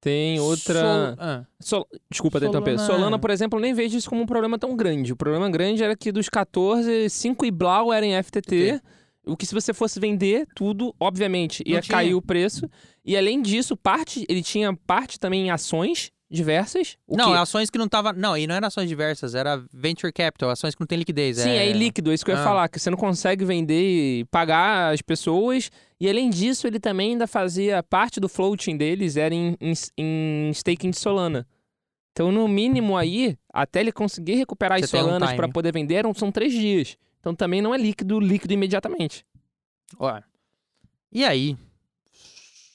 Tem outra. Sol- ah, Sol- Desculpa. Solana- Solana, por exemplo, eu nem vejo isso como um problema tão grande. O problema grande era que dos 14, 5 e blau eram em FTT. O que se você fosse vender tudo, obviamente, ia cair o preço. E além disso, parte, ele tinha parte também em ações diversas. Não, que... ações que não tava. Não, e não eram ações diversas, era venture capital, ações que não tem liquidez. Sim, é é ilíquido, é isso que eu ia Ah. falar, que você não consegue vender e pagar as pessoas. E além disso, ele também ainda fazia parte do floating deles, era em, em, em staking de Solana. Então, no mínimo aí, até ele conseguir recuperar as Você um Solanas para time. poder vender, eram- são três dias. Então também não é líquido, líquido imediatamente. Ó. E aí,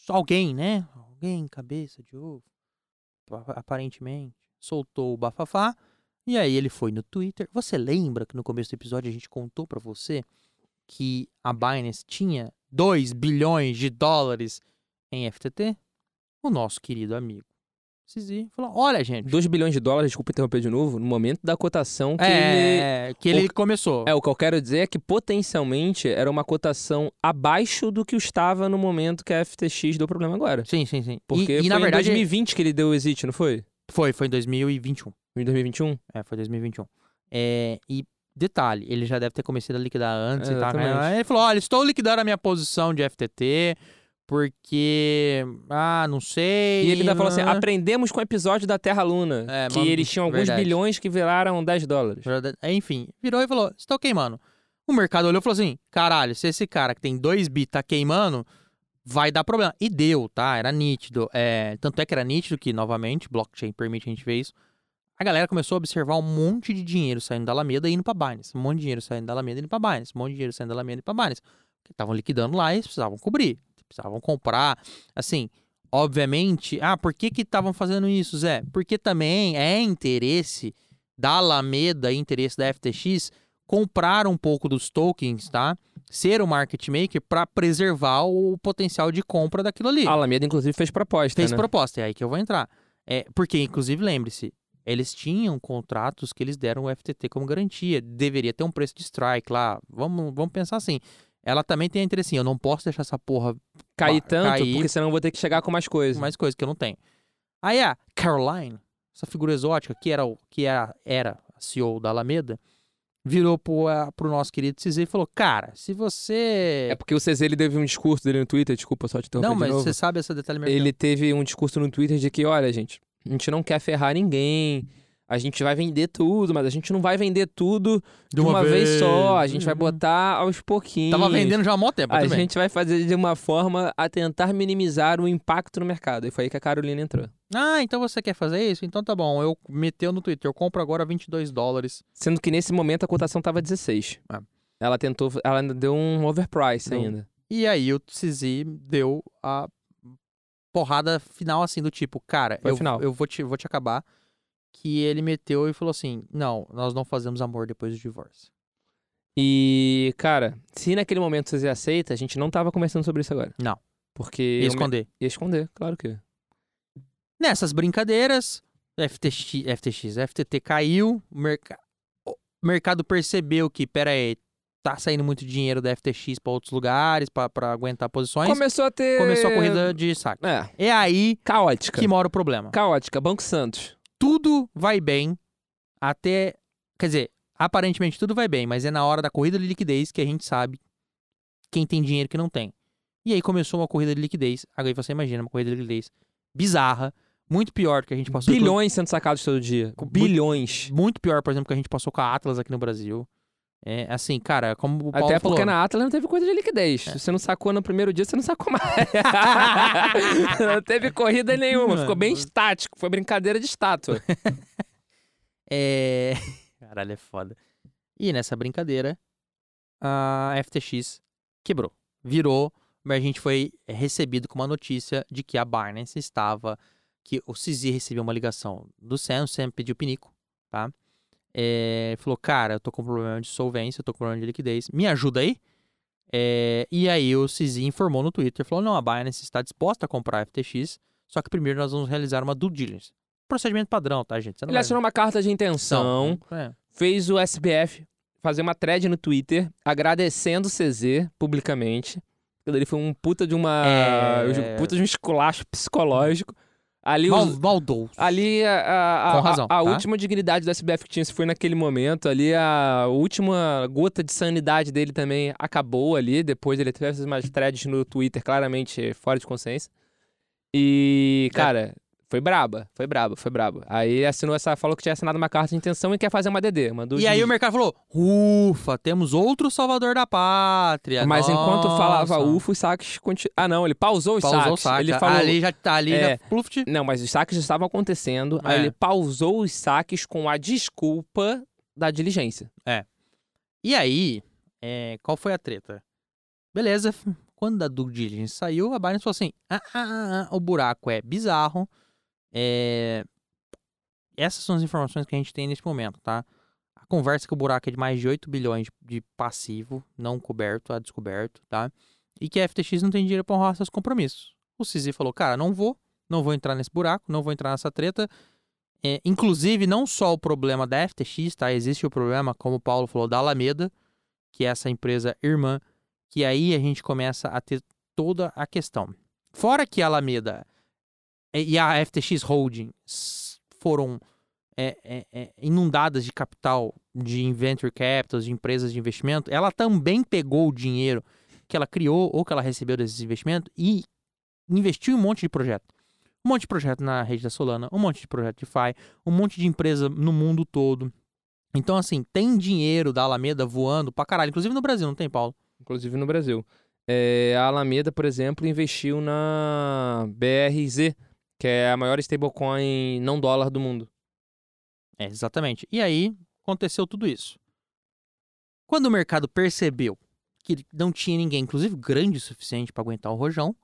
alguém, né? Alguém, cabeça de ovo, pa- aparentemente, soltou o bafafá. E aí ele foi no Twitter. Você lembra que no começo do episódio a gente contou pra você que a Binance tinha 2 bilhões de dólares em FTT? O nosso querido amigo CZ falou, olha, gente. 2 bilhões de dólares, desculpa interromper de novo, no momento da cotação que ele. é, que ele o- começou. É, o que eu quero dizer é que potencialmente era uma cotação abaixo do que estava no momento que a FTX deu problema agora. Sim, sim, sim. Porque e, e, foi na verdade em 2020 que ele deu o exit, não foi? foi, foi em 2021. Em 2021? É, foi 2021. É, e detalhe, ele já deve ter começado a liquidar antes e tal. né? Ele falou: olha, estou liquidando a minha posição de FTT porque. Ah, não sei. E ele ainda falou assim: ah, aprendemos com o episódio da Terra Luna, É, que mas- eles tinham alguns verdade. bilhões que viraram 10 dólares. Enfim, virou e falou: estou queimando. O mercado olhou e falou assim: caralho, se esse cara que tem 2 bi tá queimando, vai dar problema. E deu, tá? Era nítido. É, tanto é que era nítido que, novamente, blockchain permite a gente ver isso. A galera começou a observar um monte de dinheiro saindo da Alameda e indo pra Binance. Um monte de dinheiro saindo da Alameda e indo pra Binance. Um monte de dinheiro saindo da Alameda e indo pra Binance. Porque estavam liquidando lá e eles precisavam cobrir. Precisavam comprar. Assim, obviamente. Ah, por que que estavam fazendo isso, Zé? Porque também é interesse da Alameda e interesse da FTX comprar um pouco dos tokens, tá? Ser o market maker para preservar o potencial de compra daquilo ali. A Alameda, inclusive, fez proposta. Fez né? proposta, é aí que eu vou entrar. É, porque, inclusive, lembre-se, eles tinham contratos que eles deram o FTT como garantia. Deveria ter um preço de strike lá. Vamos, vamos pensar assim. Ela também tem interesse assim, eu não posso deixar essa porra Cair tanto, cair. porque senão eu vou ter que chegar com mais coisas. mais coisa que eu não tenho. Aí a Caroline, essa figura exótica que era, o- que era, era a CEO da Alameda, virou pro, a- pro nosso querido CZ e falou: Cara, se você. É porque o CZ ele teve um discurso dele no Twitter, desculpa só te interromper não, de mas você sabe esse detalhe. Ele teve um discurso no Twitter de que, olha, gente, a gente não quer ferrar ninguém, a gente vai vender tudo, mas a gente não vai vender tudo de uma, vez. só, a gente vai Uhum. botar aos pouquinhos. Tava vendendo já há mó tempo, A tudo bem. gente vai fazer de uma forma a tentar minimizar o impacto no mercado. E foi aí que a Carolina entrou. Ah, então você quer fazer isso? Então tá bom. Eu meteu no Twitter, eu compro agora 22 dólares. Sendo que nesse momento a cotação tava 16. Ah. Ela tentou, ela ainda deu um overprice Deu. ainda. E aí o CZ deu a porrada final assim do tipo, cara, Foi eu, final. eu vou te vou te acabar. Que ele meteu e falou assim: "Não, nós não fazemos amor depois do divórcio". E, cara, se naquele momento você aceita, a gente não tava conversando sobre isso agora. Não. Porque. E eu me- esconder. Ia esconder, claro que. Nessas brincadeiras, FTX, FTX, FTT caiu, o, merca- o mercado percebeu que, pera aí, tá saindo muito dinheiro da FTX pra outros lugares, pra pra aguentar posições. Começou a ter. Começou a corrida de saque. É, É aí caótica. que mora o problema. Caótica, Banco Santos. Tudo vai bem até. Quer dizer, aparentemente tudo vai bem, mas é na hora da corrida de liquidez que a gente sabe quem tem dinheiro e quem não tem. E aí começou uma corrida de liquidez. Agora você imagina uma corrida de liquidez bizarra, muito pior do que a gente passou. Bilhões sendo sacados todo dia. Bilhões. Muito pior, por exemplo, que a gente passou com a Atlas aqui no Brasil. É assim, cara, como o Paulo Até falou. porque na Atlas não teve coisa de liquidez. Se você não sacou no primeiro dia, você não sacou mais. não teve corrida nenhuma. Ficou bem estático. Foi brincadeira de estátua. É. Caralho, é foda. E nessa brincadeira, a FTX quebrou. Virou, mas a gente foi recebido com uma notícia de que a Binance estava. Que o CZ recebeu uma ligação do Sam, o Sam pediu pinico, tá? É, falou, cara, eu tô com problema de solvência, eu tô com problema de liquidez, me ajuda aí? É, e aí o CZ informou no Twitter, falou, não, a Binance está disposta a comprar a FTX, só que primeiro nós vamos realizar uma due diligence. Procedimento padrão, tá, gente? Você Ele vai- assinou uma carta de intenção, Não, é. fez o SBF fazer uma thread no Twitter, agradecendo o CZ publicamente. Ali foi um puta de uma. É. puta de um esculacho psicológico. Ali Mal, os, maldoso. Ali a, a, a- razão, a, a tá? última dignidade do SBF que tinha se foi naquele momento. Ali a última gota de sanidade dele também acabou ali. Depois ele teve essas umas threads no Twitter claramente fora de consciência. E, É. foi braba, foi braba, foi braba. Aí assinou essa, falou que tinha assinado uma carta de intenção e quer fazer uma DD. Mandou E aí o mercado falou: ufa, temos outro salvador da pátria. Mas enquanto Nossa. falava ufa, os saques continu... Ah, não, ele pausou os pausou saques. o saque. Ele falou... Ali já tá ali, É. já pluft. Não, mas os saques já estavam acontecendo. Aí É. ele pausou os saques com a desculpa da diligência. E aí, é, qual foi a treta? Beleza, quando a due diligence saiu, a Binance falou assim: ah, ah, ah, ah, o buraco é bizarro. É... Essas são as informações que a gente tem nesse momento, tá? A conversa que o buraco é de mais de 8 bilhões de passivo, não coberto, a descoberto, tá? E que a FTX não tem dinheiro pra honrar seus compromissos. O CZ falou, cara, não vou, Não vou entrar nesse buraco, não vou entrar nessa treta. É, inclusive, não só o problema da FTX, tá? Existe o problema, como o Paulo falou, da Alameda, que é essa empresa irmã, que aí a gente começa a ter toda a questão. Fora que a Alameda e a FTX Holding foram é, é, é, inundadas de capital de venture capitals, de empresas de investimento, ela também pegou o dinheiro que ela criou ou que ela recebeu desses investimentos e investiu em um monte de projeto. Um monte de projeto na rede da Solana, um monte de projeto de FI, um monte de empresa no mundo todo. Então, assim, tem dinheiro da Alameda voando pra caralho. Inclusive no Brasil, não tem, Paulo? Inclusive no Brasil. É, a Alameda, por exemplo, investiu na BRZ, que é a maior stablecoin não dólar do mundo. É, exatamente. E aí aconteceu tudo isso. Quando o mercado percebeu que não tinha ninguém, inclusive grande o suficiente para aguentar o rojão,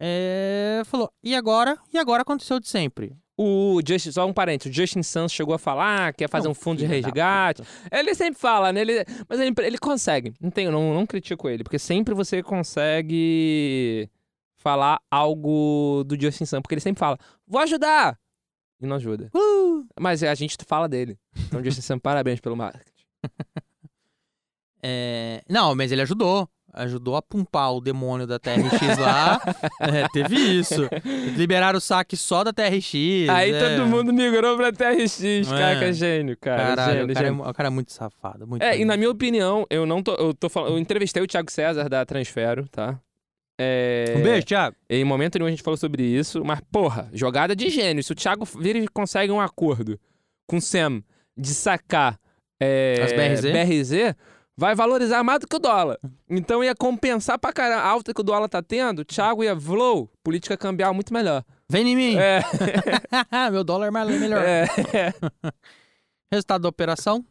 é... falou: e agora? E agora aconteceu de sempre. O Justin, só um parênteses, o Justin Santos chegou a falar que quer fazer Não, um fundo de resgate. Ele sempre fala, né? Ele, mas ele, ele consegue. Não, tenho, não, não critico ele, porque sempre você consegue falar algo do Justin Santos, porque ele sempre fala, vou ajudar! E não ajuda. Uh! Mas a gente fala dele. Então, Justin Santos, parabéns pelo marketing. É, Não, mas ele ajudou. Ajudou a pumpar o demônio da TRX lá. É, teve isso. Liberaram o saque só da TRX. Aí é. todo mundo migrou pra TRX, cara, É. que é gênio, cara. Caralho, gênio, o, cara é, gênio. mu- o cara é muito safado. Muito É, e na minha opinião, eu não tô. Eu, tô falando, eu entrevistei o Thiago César da Transfero, tá? É, Um beijo, Thiago. Em momento nenhum a gente falou sobre isso, mas, porra, jogada de gênio. Se o Thiago vira e consegue um acordo com o Sam de sacar é, As BRZ? BRZ, vai valorizar mais do que o dólar. Então ia compensar pra caramba a alta que o dólar tá tendo. O Thiago ia flow, política cambial muito melhor. Vem em mim. É, Meu dólar é melhor. é. Resultado da operação: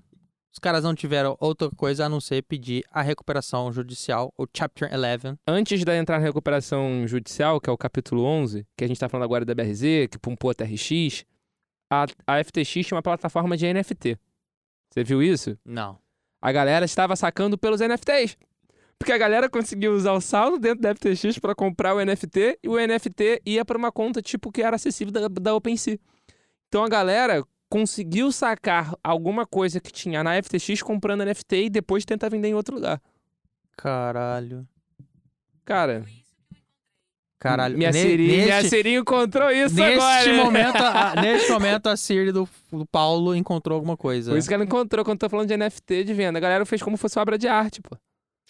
os caras não tiveram outra coisa a não ser pedir a recuperação judicial, o Chapter 11. Antes de entrar na recuperação judicial, que é o capítulo 11, que a gente tá falando agora da BRZ, que pumpou a TRX, a, a FTX tinha uma plataforma de NFT. Você viu isso? Não. a galera estava sacando pelos NFTs. Porque a galera conseguiu usar o saldo dentro da FTX para comprar o NFT e o NFT ia para uma conta tipo que era acessível da, da OpenSea. Então a galera conseguiu sacar alguma coisa que tinha na FTX comprando NFT e depois tenta vender em outro lugar. Caralho. Cara, Caralho. minha, Ne- Siri, minha neste- Siri encontrou isso Neste agora. né? momento, a, neste momento, a Siri do, do Paulo encontrou alguma coisa. Por isso que ela encontrou quando tá falando de NFT de venda. A galera fez como fosse obra de arte, pô.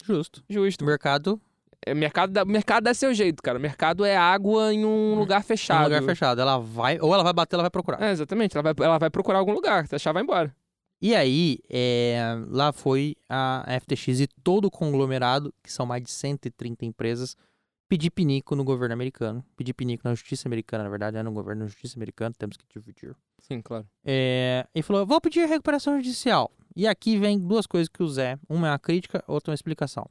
Justo. Justo. O mercado É, mercado, dá, mercado dá seu jeito, cara. Mercado é água em um lugar é fechado. um lugar fechado. Ela vai, ou ela vai bater, ela vai procurar. É, exatamente. Ela vai, ela vai procurar algum lugar. Se achar, vai embora. E aí, é, lá foi a FTX e todo o conglomerado, que são mais de 130 empresas, pedir pinico no governo americano. Pedir pinico na justiça americana, na verdade, é no governo na justiça americana, temos que dividir. Sim, claro. É, e falou: vou pedir recuperação judicial. E aqui vem duas coisas que o Zé, uma é uma crítica, outra é uma explicação.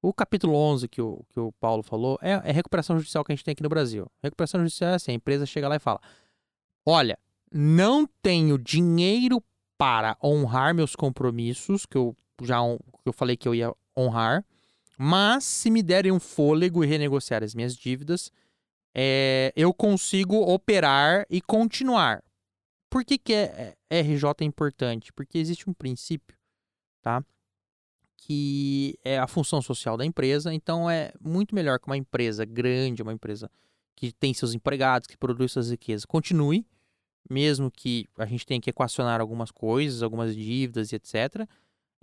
O capítulo 11 que o, que o Paulo falou é, é recuperação judicial que a gente tem aqui no Brasil. Recuperação judicial é assim: a empresa chega lá e fala: olha, não tenho dinheiro para honrar meus compromissos, que eu já que eu falei que eu ia honrar, mas se me derem um fôlego e renegociar as minhas dívidas, é, eu consigo operar e continuar. Por que, que é, é- RJ é importante? Porque existe um princípio, tá? Que é a função social da empresa. Então é muito melhor que uma empresa grande, uma empresa que tem seus empregados, que produz suas riquezas, continue, mesmo que a gente tenha que equacionar algumas coisas, algumas dívidas e etc.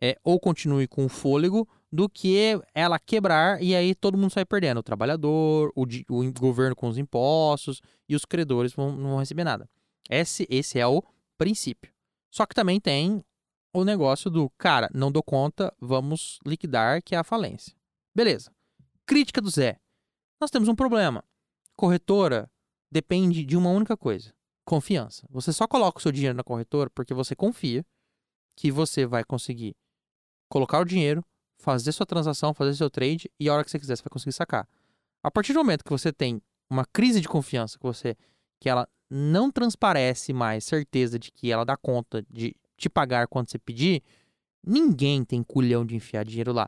É, ou continue com o fôlego, do que ela quebrar e aí todo mundo sai perdendo. O trabalhador, o, o governo com os impostos e os credores vão, não vão receber nada. Esse, esse é o princípio. Só que também tem o negócio do, cara, não dou conta, vamos liquidar, que é a falência. Beleza. Crítica do Zé. Nós temos um problema. Corretora depende de uma única coisa: confiança. Você só coloca o seu dinheiro na corretora porque você confia que você vai conseguir colocar o dinheiro, fazer sua transação, fazer seu trade e a hora que você quiser você vai conseguir sacar. A partir do momento que você tem uma crise de confiança, que você que ela não transparece mais certeza de que ela dá conta de te pagar quando você pedir, ninguém tem culhão de enfiar dinheiro lá.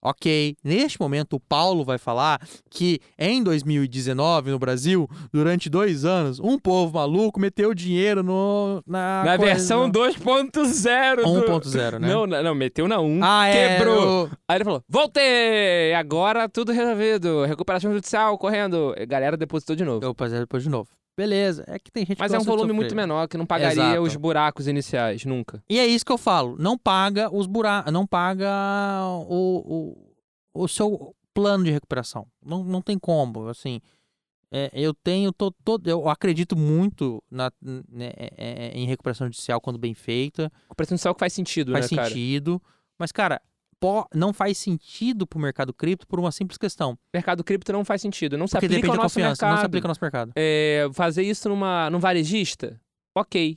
Ok, neste momento o Paulo vai falar que em 2019, no Brasil, durante dois anos, um povo maluco meteu dinheiro no, na, Na coisa- versão 2.0 do... 1.0, né? Não, não, meteu na 1, Ah, é, quebrou. o- Aí ele falou, voltei! Agora tudo resolvido, recuperação judicial correndo. A galera depositou de novo. Eu fazer depois de novo. Beleza, é que tem gente Mas que é um volume muito menor, que não pagaria Exato. os buracos iniciais, nunca. E é isso que eu falo. Não paga os buracos, não paga o, o, o seu plano de recuperação. Não, não tem como, assim. É, eu tenho to, to- eu acredito muito na, né, é, é, em recuperação judicial quando bem feita, Recuperação judicial que faz sentido, faz né, cara? sentido. Mas, cara, não faz sentido pro mercado cripto por uma simples questão. Mercado cripto não faz sentido, não se Porque aplica depende ao nosso confiança, mercado. não se aplica ao nosso mercado. É, fazer isso numa, num varejista, ok.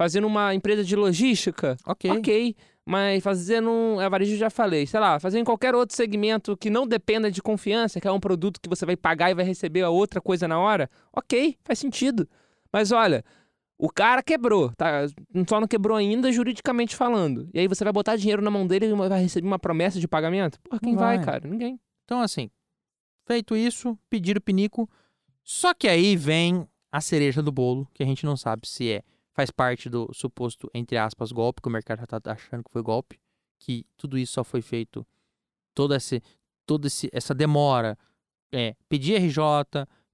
Fazer numa empresa de logística, Ok. ok. Mas fazer num. É, varejo já falei, sei lá, fazer em qualquer outro segmento que não dependa de confiança, que é um produto que você vai pagar e vai receber a outra coisa na hora, ok, faz sentido. Mas olha, o cara quebrou, tá? Só não quebrou ainda juridicamente falando. E aí você vai botar dinheiro na mão dele e vai receber uma promessa de pagamento? Porra, quem vai, vai. cara? Ninguém. Então, assim, feito isso, pedir o pinico. Só que aí vem a cereja do bolo, que a gente não sabe se é faz parte do suposto, entre aspas, golpe, que o mercado já tá achando que foi golpe, que tudo isso só foi feito, toda, esse, toda esse, essa demora, é, pedir RJ,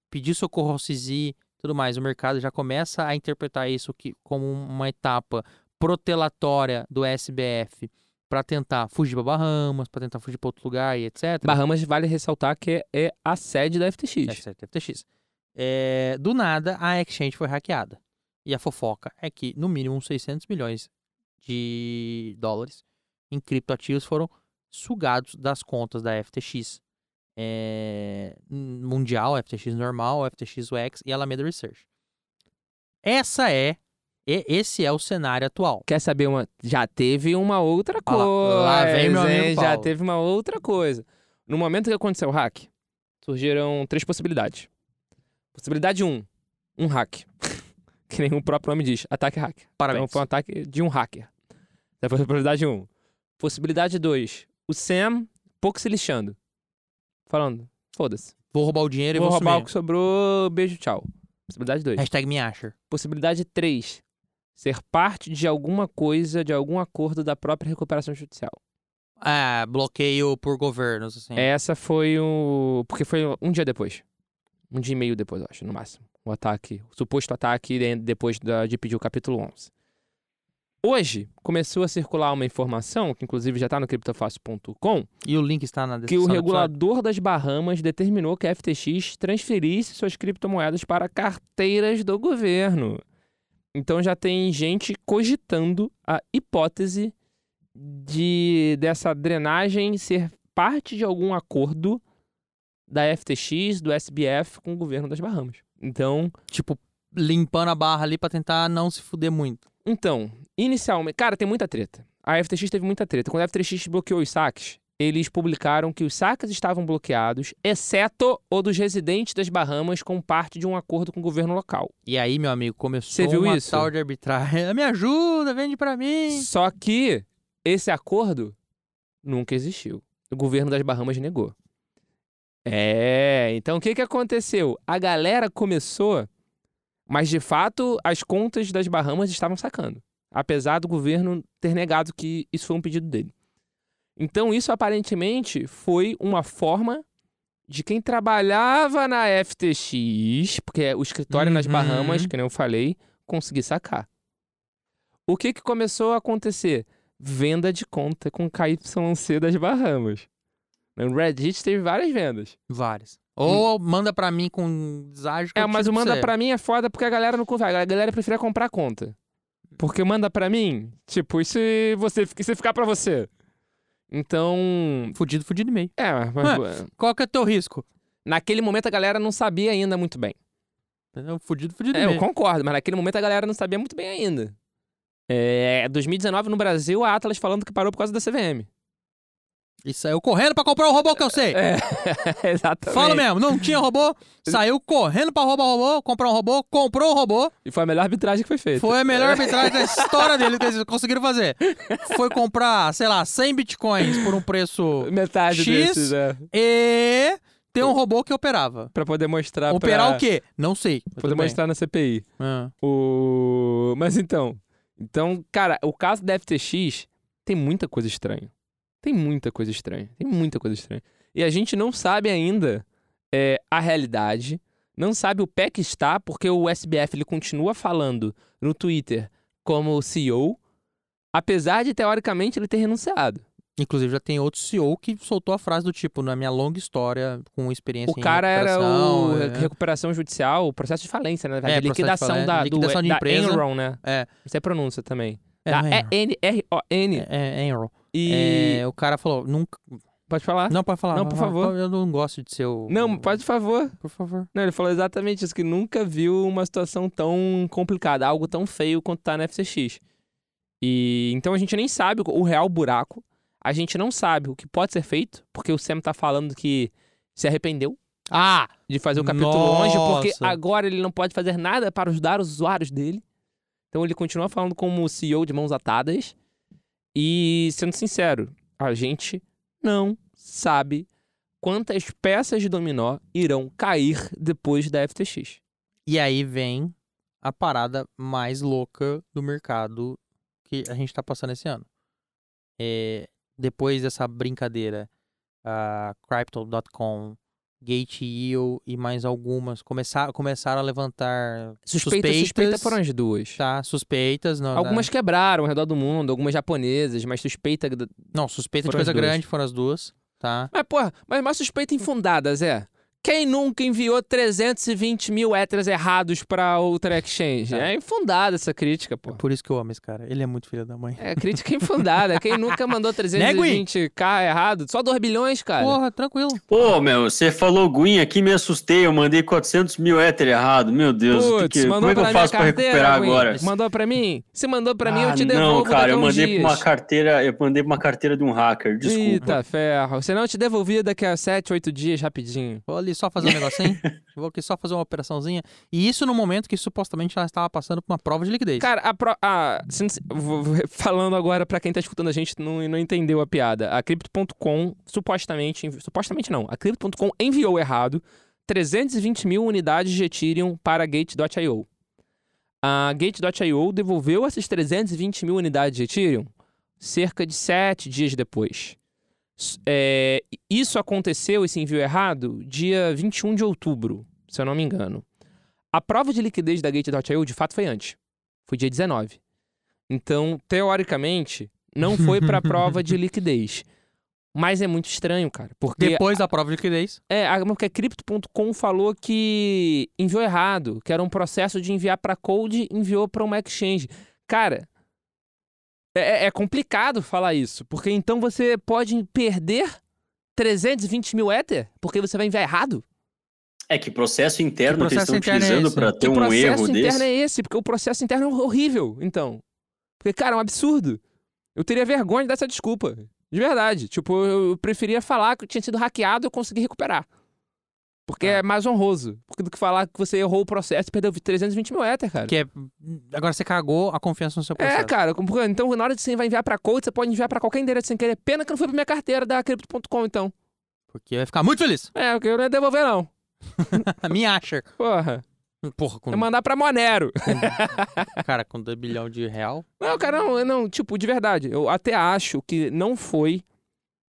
pedir socorro ao CISI, tudo mais, o mercado já começa a interpretar isso que, como uma etapa protelatória do SBF para tentar fugir para Bahamas, para tentar fugir para outro lugar e etc. Bahamas vale ressaltar que é, a sede da FTX. É certo, FTX. É, do nada, a exchange foi hackeada. E a fofoca é que, no mínimo, uns 600 milhões de dólares em criptoativos foram sugados das contas da FTX. É, mundial, FTX normal, FTX UX e Alameda Research. Essa é, e- esse é o cenário atual. Quer saber uma. Já teve uma outra coisa. lá, lá vem meu amigo hein? Já Paulo. teve uma outra coisa. No momento que aconteceu o hack, surgiram três possibilidades. Possibilidade 1, um, um hack. que nem o próprio nome diz, ataque hack. Parabéns. Então foi um ataque de um hacker. Essa foi a possibilidade 1. Um. Possibilidade 2, o Sam pouco se lixando. Falando, foda-se. Vou roubar o dinheiro Vou e vou roubar o sumir. que sobrou, beijo, tchau. Possibilidade 2. Hashtag me acha. Possibilidade 3. Ser parte de alguma coisa, de algum acordo da própria recuperação judicial. Ah, bloqueio por governos, assim. Essa foi o. Porque foi um dia depois. Um dia e meio depois, eu acho, no máximo. O ataque. O suposto ataque de- depois da- de pedir o capítulo 11. Hoje, começou a circular uma informação, que inclusive já está no criptofácil.com, E o link está na que descrição. o do episódio. regulador das Bahamas determinou que a FTX transferisse suas criptomoedas para carteiras do governo. Então já tem gente cogitando a hipótese de dessa drenagem ser parte de algum acordo da FTX, do SBF com o governo das Bahamas. Então, Tipo, limpando a barra ali pra tentar não se fuder muito. Então, inicialmente, cara, tem muita treta. A FTX teve muita treta. Quando a FTX bloqueou os saques, eles publicaram que os saques estavam bloqueados, exceto o dos residentes das Bahamas com parte de um acordo com o governo local. E aí, meu amigo, começou Você viu uma isso? tal de arbitragem. Me ajuda, vende pra mim. Só que esse acordo nunca existiu. O governo das Bahamas negou. É, então o que, que aconteceu? A galera começou, mas de fato as contas das Bahamas estavam sacando. Apesar do governo ter negado que isso foi um pedido dele. Então isso aparentemente foi uma forma de quem trabalhava na FTX, porque é o escritório nas Uhum. Bahamas, que nem eu falei, conseguir sacar. O que, que começou a acontecer? Venda de conta com KYC das Bahamas. No Reddit teve várias vendas. Várias. Ou manda pra mim com deságio É, mas o manda pra mim é foda porque a galera não confia. A galera prefere comprar conta. Porque manda pra mim, tipo, isso você, isso ficar pra você. Então, Fudido, fudido e meio. é, mas, Qual que é o teu risco? naquele momento a galera não sabia ainda muito bem. Entendeu? Fudido, fudido É, e eu meio. concordo, mas naquele momento a galera não sabia muito bem ainda. É, 2019 no Brasil, a Atlas falando que parou por causa da CVM. E saiu correndo pra comprar o robô que eu sei. É, exatamente. Fala mesmo, não tinha robô, saiu correndo pra roubar o robô, comprar um robô, comprou o robô. E foi a melhor arbitragem que foi feita. Foi a melhor arbitragem da história dele que eles conseguiram fazer. Foi comprar, sei lá, 100 bitcoins por um preço Metade X, desses, é. e ter um robô que operava. Pra poder mostrar Operar pra... o quê? Não sei. Poder mostrar na CPI. Ah. O... Mas então... Então, cara, o caso da FTX tem muita coisa estranha. Tem muita coisa estranha. Tem muita coisa estranha. E a gente não sabe ainda é, a realidade, não sabe o pé que está, porque o SBF ele continua falando no Twitter como CEO, apesar de, teoricamente, ele ter renunciado. Inclusive, já tem outro CEO que soltou a frase do tipo, na minha longa história, com experiência O cara era o é. recuperação judicial, o processo de falência, né? É, liquidação falência, da, liquidação do, de da empresa. Enron, né? É, Isso é pronúncia também. é, da. E-N-R-O-N. É, é Enron. E... É, o cara falou, nunca... Pode falar? Não, pode falar. Não, por favor. Eu não gosto de ser o... Não, pode, por favor. Por favor. Não, ele falou exatamente isso, que nunca viu uma situação tão complicada, algo tão feio quanto tá na FCX. E então a gente nem sabe o real buraco, a gente não sabe o que pode ser feito, porque o Sam tá falando que se arrependeu Ah! de fazer o capítulo 11, porque Nossa. agora ele não pode fazer nada para ajudar os usuários dele. Então ele continua falando como CEO de mãos atadas. E, sendo sincero, a gente não sabe quantas peças de dominó irão cair depois da FTX. E aí vem a parada mais louca do mercado que a gente tá passando esse ano. É, depois dessa brincadeira, a Crypto.com, Gate.io e mais algumas começar, começaram a levantar Suspeita, suspeitas. suspeita foram as duas. Tá, suspeitas. Não, Algumas quebraram ao redor do mundo, algumas japonesas, mas suspeita. Não, suspeita de coisa grande foram as duas, tá? Mas, porra, mas uma suspeita infundada, Zé. Quem nunca enviou 320 mil héteros errados pra outra exchange? É. É infundada essa crítica, pô. É por isso que eu amo esse cara. Ele é muito filho da mãe. É crítica infundada. Quem nunca mandou 320k errado? Só 2 bilhões, cara. Porra, tranquilo. Pô, meu, você falou Gwyn aqui, me assustei. Eu mandei 400 mil éter errado. Meu Deus, o que como é que eu faço pra carteira, recuperar Gwen. agora? Mandou pra mim? Se mandou pra mim, eu Ah, te devolvo Não, cara, daqui eu mandei pra uma carteira, eu mandei pra uma carteira de um hacker, desculpa. Eita, ferro. Senão eu te devolvia daqui a 7, 8 dias, rapidinho. Ali só fazer um negocinho. Vou aqui só fazer uma operaçãozinha. E isso no momento que supostamente ela estava passando por uma prova de liquidez. Cara, a, pro- a- falando agora pra quem tá escutando a gente e não, não entendeu a piada. A Crypto.com supostamente, supostamente não, a Crypto.com enviou errado 320 mil unidades de Ethereum para Gate.io. A Gate.io devolveu essas 320 mil unidades de Ethereum cerca de 7 dias depois. É, isso aconteceu, esse envio errado, dia 21 de outubro, se eu não me engano. A prova de liquidez da Gate.io de fato foi antes. Foi dia 19. Então, teoricamente, não foi pra prova de liquidez. Mas é muito estranho, cara. Porque Depois da prova de liquidez. é, a porque a Crypto.com falou que enviou errado, que era um processo de enviar pra Cold, enviou pra uma exchange. Cara, é, é complicado falar isso, porque então você pode perder 320 mil Ether porque você vai enviar errado. É que processo interno Que que, eles processo estão interno é utilizando esse? pra Que ter um processo erro interno desse. é esse? Porque o processo interno é horrível, então. Porque, cara, é um absurdo. Eu teria vergonha dessa desculpa. De verdade. Tipo, eu eu preferia falar que eu tinha sido hackeado e eu consegui recuperar. Porque Ah. é mais honroso. Porque do que falar que você errou o processo e perdeu 320 mil Ether, cara. Que é. Agora você cagou a confiança no seu processo. É, cara. Então, na hora de você vai enviar pra Code, você pode enviar pra qualquer endereço sem querer. Pena que não foi pra minha carteira da Crypto.com, então. Porque vai ficar muito feliz. É, porque eu não ia devolver, não. A minha Asher. Porra. Porra, com, Eu mandar pra Monero. cara, com 2 bilhão de real. Não, cara, não, não, tipo, de verdade, eu até acho que não foi.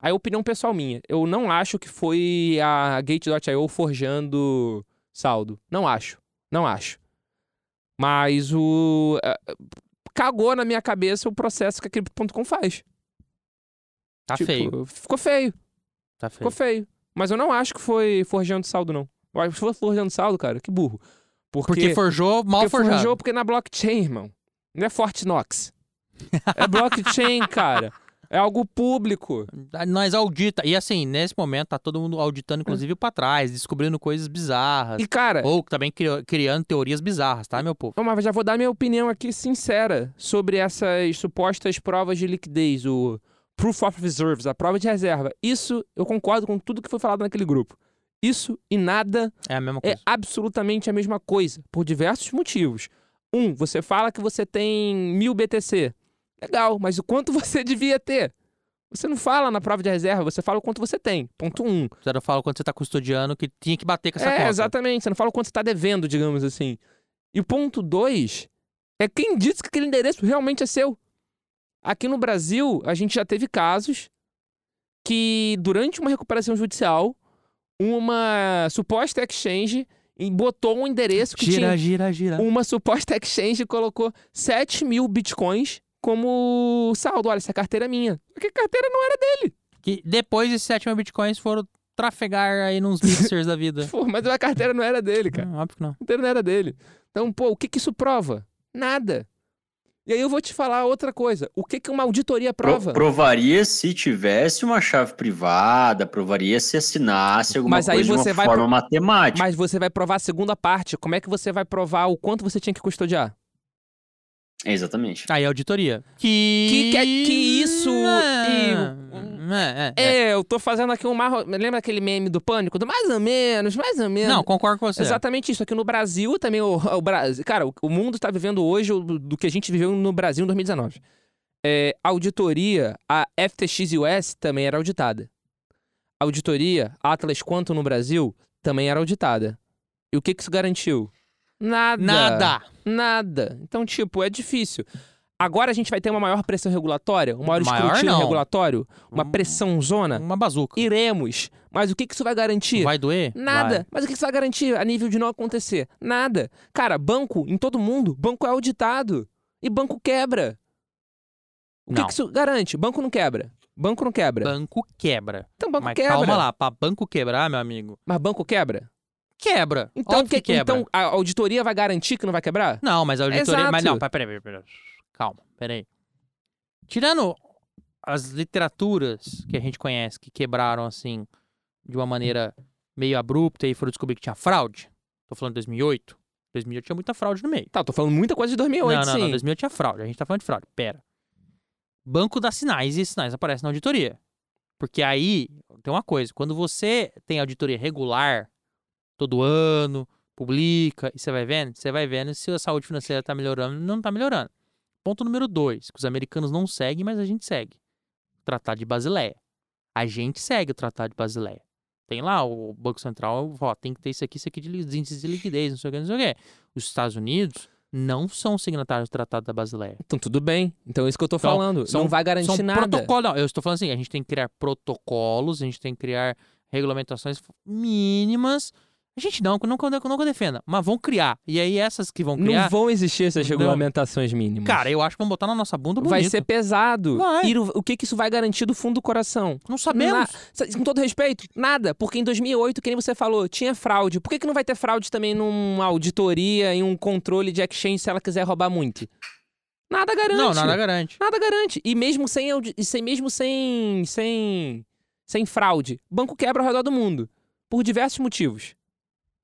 A opinião pessoal minha, eu não acho que foi a Gate.io forjando saldo. Não acho. Não acho. Mas o. eh, Cagou na minha cabeça o processo que a Crypto.com faz. Tá Tipo, feio. Ficou feio, Tá feio. ficou feio. Mas eu não acho que foi forjando saldo, não. Eu acho que se fosse forjando saldo, cara, que burro. Porque, Porque forjou mal porque forjado. forjou porque na blockchain, irmão. Não é Fortnox. É blockchain, cara. É algo público. Nós audita. E assim, nesse momento tá todo mundo auditando, inclusive, pra trás, descobrindo coisas bizarras. E, cara, Ou também cri- criando teorias bizarras, tá, meu povo? Mas já vou dar minha opinião aqui sincera sobre essas supostas provas de liquidez, o Proof of Reserves, a prova de reserva. Isso, eu concordo com tudo que foi falado naquele grupo. Isso e nada É a mesma é coisa. absolutamente a mesma coisa, por diversos motivos. Um, você fala que você tem mil BTC. Legal, mas o quanto você devia ter? Você não fala na prova de reserva, você fala o quanto você tem. Ponto um. Você não fala quando você tá custodiando que tinha que bater com essa é, conta. exatamente. Você não fala o quanto você tá devendo, digamos assim. E o ponto dois é quem disse que aquele endereço realmente é seu. Aqui no Brasil, a gente já teve casos que, durante uma recuperação judicial, uma suposta exchange botou um endereço que Gira, tinha gira, gira. uma suposta exchange colocou 7 mil bitcoins como saldo. Olha, essa carteira é minha. Porque a carteira não era dele. Que depois esses 7 mil bitcoins foram trafegar aí nos mixers da vida. Pô, mas a carteira não era dele, cara. Hum, óbvio que não. A carteira não era dele. Então, pô, o que que isso prova? Nada. E aí eu vou te falar outra coisa. O que que uma auditoria Pro- prova? provaria se tivesse uma chave privada, provaria se assinasse alguma Mas aí coisa você de uma vai forma pro- matemática. Mas você vai provar a segunda parte. Como é que você vai provar o quanto você tinha que custodiar? Exatamente. Aí a auditoria. Que. Que- que- que isso É, é, é. É, eu tô fazendo aqui um marro... Lembra aquele meme do pânico? Do mais ou menos, mais ou menos. Não, concordo com você. Exatamente isso. Aqui no Brasil também, o, o Brasil. Cara, o, o mundo está vivendo hoje o- do que a gente viveu no Brasil em 2019. É, a auditoria, a FTX US também era auditada. A auditoria, Atlas Quantum no Brasil, também era auditada. E o que, que isso garantiu? Nada. Nada. Nada. Então, tipo, é difícil. Agora a gente vai ter uma maior pressão regulatória, um maior, Maior, escrutínio não. regulatório, uma pressão zona. Uma bazuca. Iremos. Mas o que, que isso vai garantir? Vai doer? Nada. Vai. Mas o que isso vai garantir a nível de não acontecer? Nada. Cara, banco, em todo mundo, banco é auditado. E banco quebra. O que, que isso garante? Banco não quebra. Banco não quebra. Banco quebra. Então banco Mas quebra. calma lá, pra banco quebrar, meu amigo. Mas banco quebra? Quebra. Então, Óbvio que, que- quebra. então a auditoria vai garantir que não vai quebrar? Não, mas a auditoria. Exato. Mas não, peraí, peraí, peraí. Calma, peraí. Tirando as literaturas que a gente conhece que quebraram assim de uma maneira meio abrupta e foram descobrir que tinha fraude. Tô falando de 2008. 2008 tinha muita fraude no meio. Tá, tô falando muita coisa de 2008, não, não, sim. não, 2008 tinha fraude. A gente tá falando de fraude. Pera. Banco dá sinais e sinais aparecem na auditoria. Porque aí tem uma coisa, quando você tem auditoria regular, todo ano, publica, e você vai vendo, você vai vendo se a saúde financeira tá melhorando ou não tá melhorando. Ponto número dois, que os americanos não seguem, mas a gente segue. O Tratado de Basileia. A gente segue o Tratado de Basileia. Tem lá o Banco Central, ó, tem que ter isso aqui, isso aqui de índices de liquidez, não sei o que, não sei o que. Os Estados Unidos não são signatários do Tratado da Basileia. Então tudo bem. Então é isso que eu tô Então, falando. são- não vai garantir São nada. protocolos. Não, eu estou falando assim, a gente tem que criar protocolos, a gente tem que criar regulamentações mínimas. A gente não, não, não, não defenda, mas vão criar. E aí essas que vão Não criar, vão existir essas Não. regulamentações mínimas. cara, eu acho que vão botar na nossa bunda bonito. vai ser pesado. Vai. E o, o que, que isso vai garantir do fundo do coração? Não sabemos. Sa- Com todo respeito, nada. Porque em 2008, que nem você falou, tinha fraude. Por que, que não vai ter fraude também numa auditoria, em um controle de exchange, se ela quiser roubar muito? Nada garante. Não, nada garante. Nada garante. E mesmo sem, e sem mesmo sem, sem, sem fraude, banco quebra ao redor do mundo. Por diversos motivos.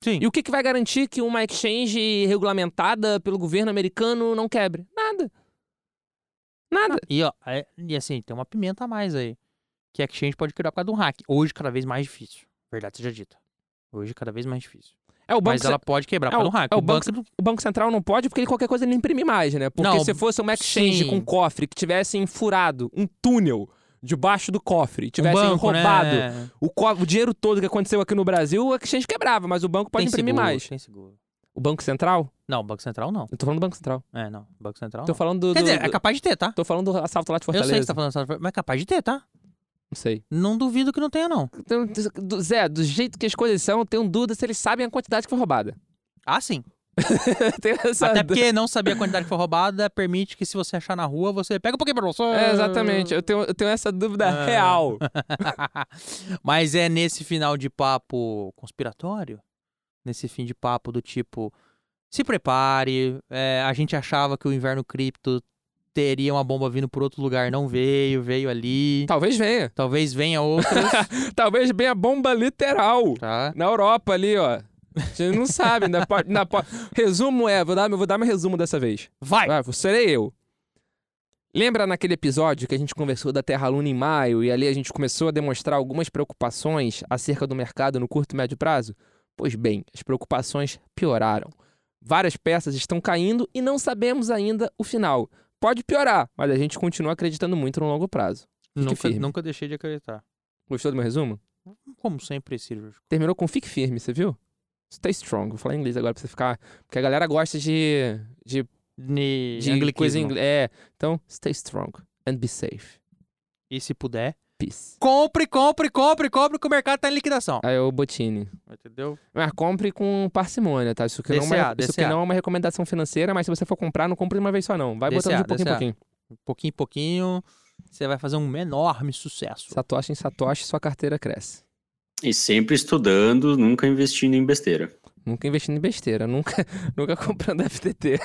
Sim. E o que, que vai garantir que uma exchange regulamentada pelo governo americano não quebre? Nada. Nada. E, ó, é- e assim, tem uma pimenta a mais aí. Que a exchange pode criar por causa de um hack. Hoje, cada vez mais difícil. Verdade seja dita. Hoje, cada vez mais difícil. É o banco Mas ela pode quebrar é por causa de um hack. é o o banco, O Banco Central não pode porque ele qualquer coisa ele imprime mais, né? Porque Não, se fosse uma exchange sim. com cofre que tivesse furado um túnel debaixo do cofre, um tivesse banco, roubado né? o, co- o dinheiro todo que aconteceu aqui no Brasil, a exchange quebrava, mas o banco pode Tem imprimir seguro, mais. Tem seguro. O Banco Central? Não, Banco Central não. Eu tô falando do Banco Central. É, não. Banco Central Tô não. falando do. Quer do- dizer, é do- capaz de ter, tá? Tô falando do assalto lá de Eu Fortaleza. sei que você tá falando, mas é capaz de ter, tá? Não sei. Não duvido que não tenha, não. Então, do- Zé, do jeito que as coisas são, eu tenho dúvida se eles sabem a quantidade que foi roubada. Ah, sim. Até porque não saber a quantidade que foi roubada permite que se você achar na rua, você pega um pouquinho pra você. É, exatamente. Eu tenho, eu tenho essa dúvida Ah. real. Mas é nesse final de papo conspiratório, nesse fim de papo do tipo, se prepare, é, a gente achava que o inverno cripto teria uma bomba vindo por outro lugar, não veio, veio ali. Talvez venha. Talvez venha outras, Talvez venha bomba literal. tá? Na Europa ali, ó. Gente não sabe. Ainda pode, ainda pode- Resumo é, vou dar, vou dar meu resumo dessa vez. Vai! Ah, serei eu. Lembra naquele episódio que a gente conversou da Terra Luna em maio e ali a gente começou a demonstrar algumas preocupações acerca do mercado no curto e médio prazo? Pois bem, as preocupações pioraram. Várias peças estão caindo e não sabemos ainda o final. Pode piorar, mas a gente continua acreditando muito no longo prazo. Fique Nunca, firme. nunca deixei de acreditar. Gostou do meu resumo? Como sempre, cirúrgico. Terminou com fique firme, você viu? Stay strong. Vou falar em inglês agora pra você ficar. Porque a galera gosta de. de, Ne... de anglicismo. coisa em inglês. É. Então, stay strong and be safe. E se puder, Peace. compre, compre, compre, compre, que o mercado tá em liquidação. Aí o Botini. Entendeu? Mas compre com parcimônia, tá? Isso, que não, é uma, DCA, isso que não é uma recomendação financeira, mas se você for comprar, não compre de uma vez só, não. Vai botando DCA, de pouquinho em pouquinho. Pouquinho em pouquinho, você vai fazer um enorme sucesso. Satoshi em Satoshi, sua carteira cresce. E sempre estudando, nunca investindo em besteira. Nunca investindo em besteira, nunca, nunca comprando FTT.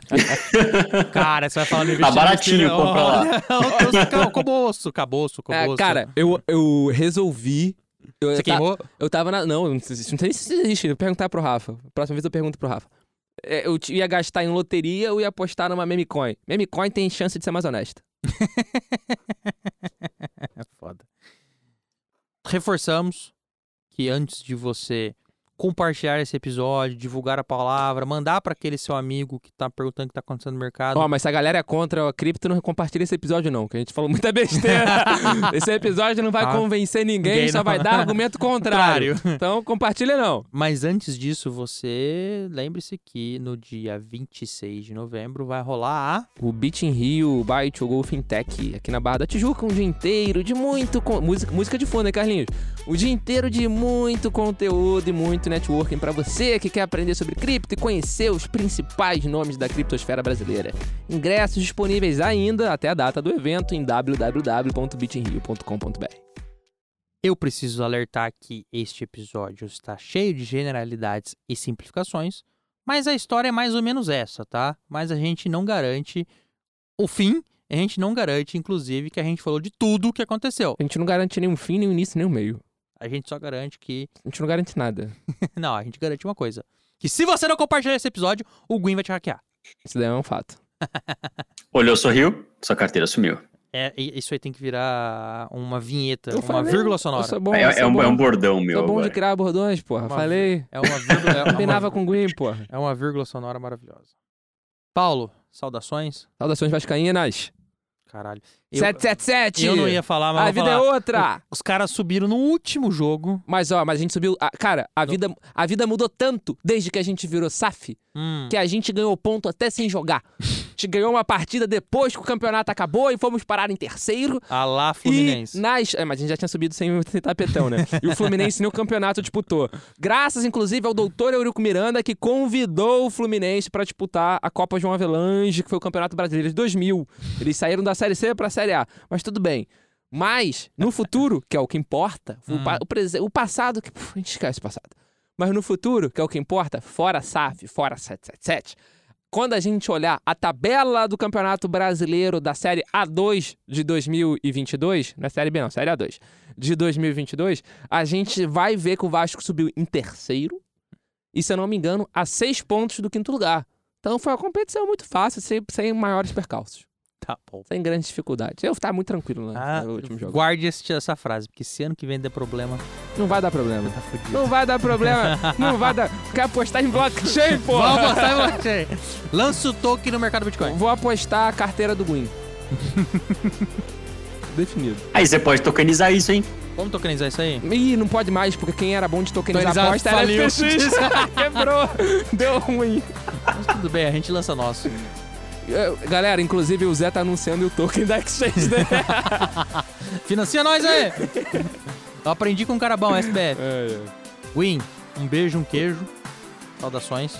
Cara, você vai falar no Tá baratinho, compra lá. Olha, Coboço, caboço, É, coboço. cara, eu, eu resolvi. Eu, Você queimou? eu tava na. Não, não sei não sei nem se isso existe. Eu vou perguntar pro Rafa. Próxima vez eu pergunto pro Rafa. É, Eu ia gastar em loteria ou ia apostar numa meme coin? Meme coin tem chance de ser mais honesta. É foda. Reforçamos que antes de você compartilhar esse episódio, divulgar a palavra, mandar pra aquele seu amigo que tá perguntando o que tá acontecendo no mercado. Ó, mas se a galera é contra a cripto, não compartilha esse episódio, não, que a gente falou muita besteira. esse episódio não vai Ah, convencer ninguém, ninguém só não. vai dar argumento contrário. Então, compartilha não. Mas antes disso, você lembre-se que no dia 26 de novembro vai rolar a O Beat in Rio, Byte, o Go Fintech, aqui na Barra da Tijuca, um dia inteiro de muito... con- Música, música de fundo, hein, Carlinhos? O dia inteiro de muito conteúdo e muito networking pra você que quer aprender sobre cripto e conhecer os principais nomes da criptosfera brasileira. Ingressos disponíveis ainda até a data do evento em www.bitinrio.com.br. Eu preciso alertar que este episódio está cheio de generalidades e simplificações, mas a história é mais ou menos essa, tá? Mas a gente não garante o fim, a gente não garante, inclusive, que a gente falou de tudo o que aconteceu. A gente não garante nenhum fim, nem um início, nem um meio. A gente só garante que. A gente não garante nada. Não, a gente garante uma coisa: que se você não compartilhar esse episódio, o Gwyn vai te hackear. Isso daí é um fato. Olhou, sorriu, sua carteira sumiu. É, isso aí tem que virar uma vinheta, Eu uma falei, vírgula sonora. sou bom, É, é um, bom. é um bordão meu Sou bom de agora. criar bordões, porra. Uma Falei. É uma vírgula, é uma, Combinava com o Gui, porra. é uma vírgula sonora maravilhosa. Paulo, saudações. Saudações vascaínas. Caralho. Eu, 777. eu não ia falar, mas A vida falar. é outra. Os caras subiram no último jogo. Mas ó, mas a gente subiu. ah, cara, a vida, a vida mudou tanto desde que a gente virou SAF Hum, que a gente ganhou ponto até sem jogar. Gente ganhou uma partida depois que o campeonato acabou e fomos parar em terceiro. a lá Fluminense. E nas... É, mas a gente já tinha subido sem, sem tapetão, né? E o Fluminense nem o campeonato disputou. Graças, inclusive, ao doutor Eurico Miranda, que convidou o Fluminense para disputar a Copa João Avelange, que foi o Campeonato Brasileiro de 2000. Eles saíram da Série C para a Série A. Mas tudo bem. Mas, no futuro, que é o que importa, o, pa- o, prese- o passado, que puf, a gente esquece o passado. Mas no futuro, que é o que importa, fora SAF, fora 777, quando a gente olhar a tabela do Campeonato Brasileiro da Série A2 de 2022, não é Série B não, Série A2, de 2022, a gente vai ver que o Vasco subiu em terceiro e, se eu não me engano, a seis pontos do quinto lugar. Então foi uma competição muito fácil, sem, sem maiores percalços, Tá bom. sem grandes dificuldades. Eu tava muito tranquilo né, Ah, no último jogo. guarde esse- essa frase, porque se ano que vem der problema, Não vai dar problema. tá. Não vai dar problema. Não vai dar. Quer apostar em blockchain, pô? Vamos apostar em blockchain. Lança o token no mercado Bitcoin. Vou apostar a carteira do Gwyn. Definido. Aí você pode tokenizar isso, hein? Vamos tokenizar isso aí? Ih, não pode mais, porque quem era bom de tokenizar aposta era. FTX. Quebrou. Deu ruim. Mas tudo bem, a gente lança nosso. É, Galera, inclusive o Zé tá anunciando o token da Exchange dele. Financia nós aí! Eu aprendi com um cara bom, SBF. Win, um beijo, um queijo. Saudações.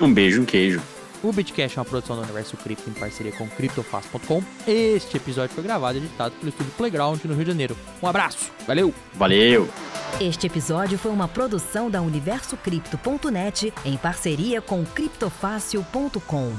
Um beijo, um queijo. O Bitcash é uma produção do Universo Cripto em parceria com CryptoFast.com. Este episódio foi gravado e editado pelo estúdio Playground no Rio de Janeiro. Um abraço! Valeu. Valeu! Este episódio foi uma produção da UniversoCripto.net em parceria com criptofácil.com.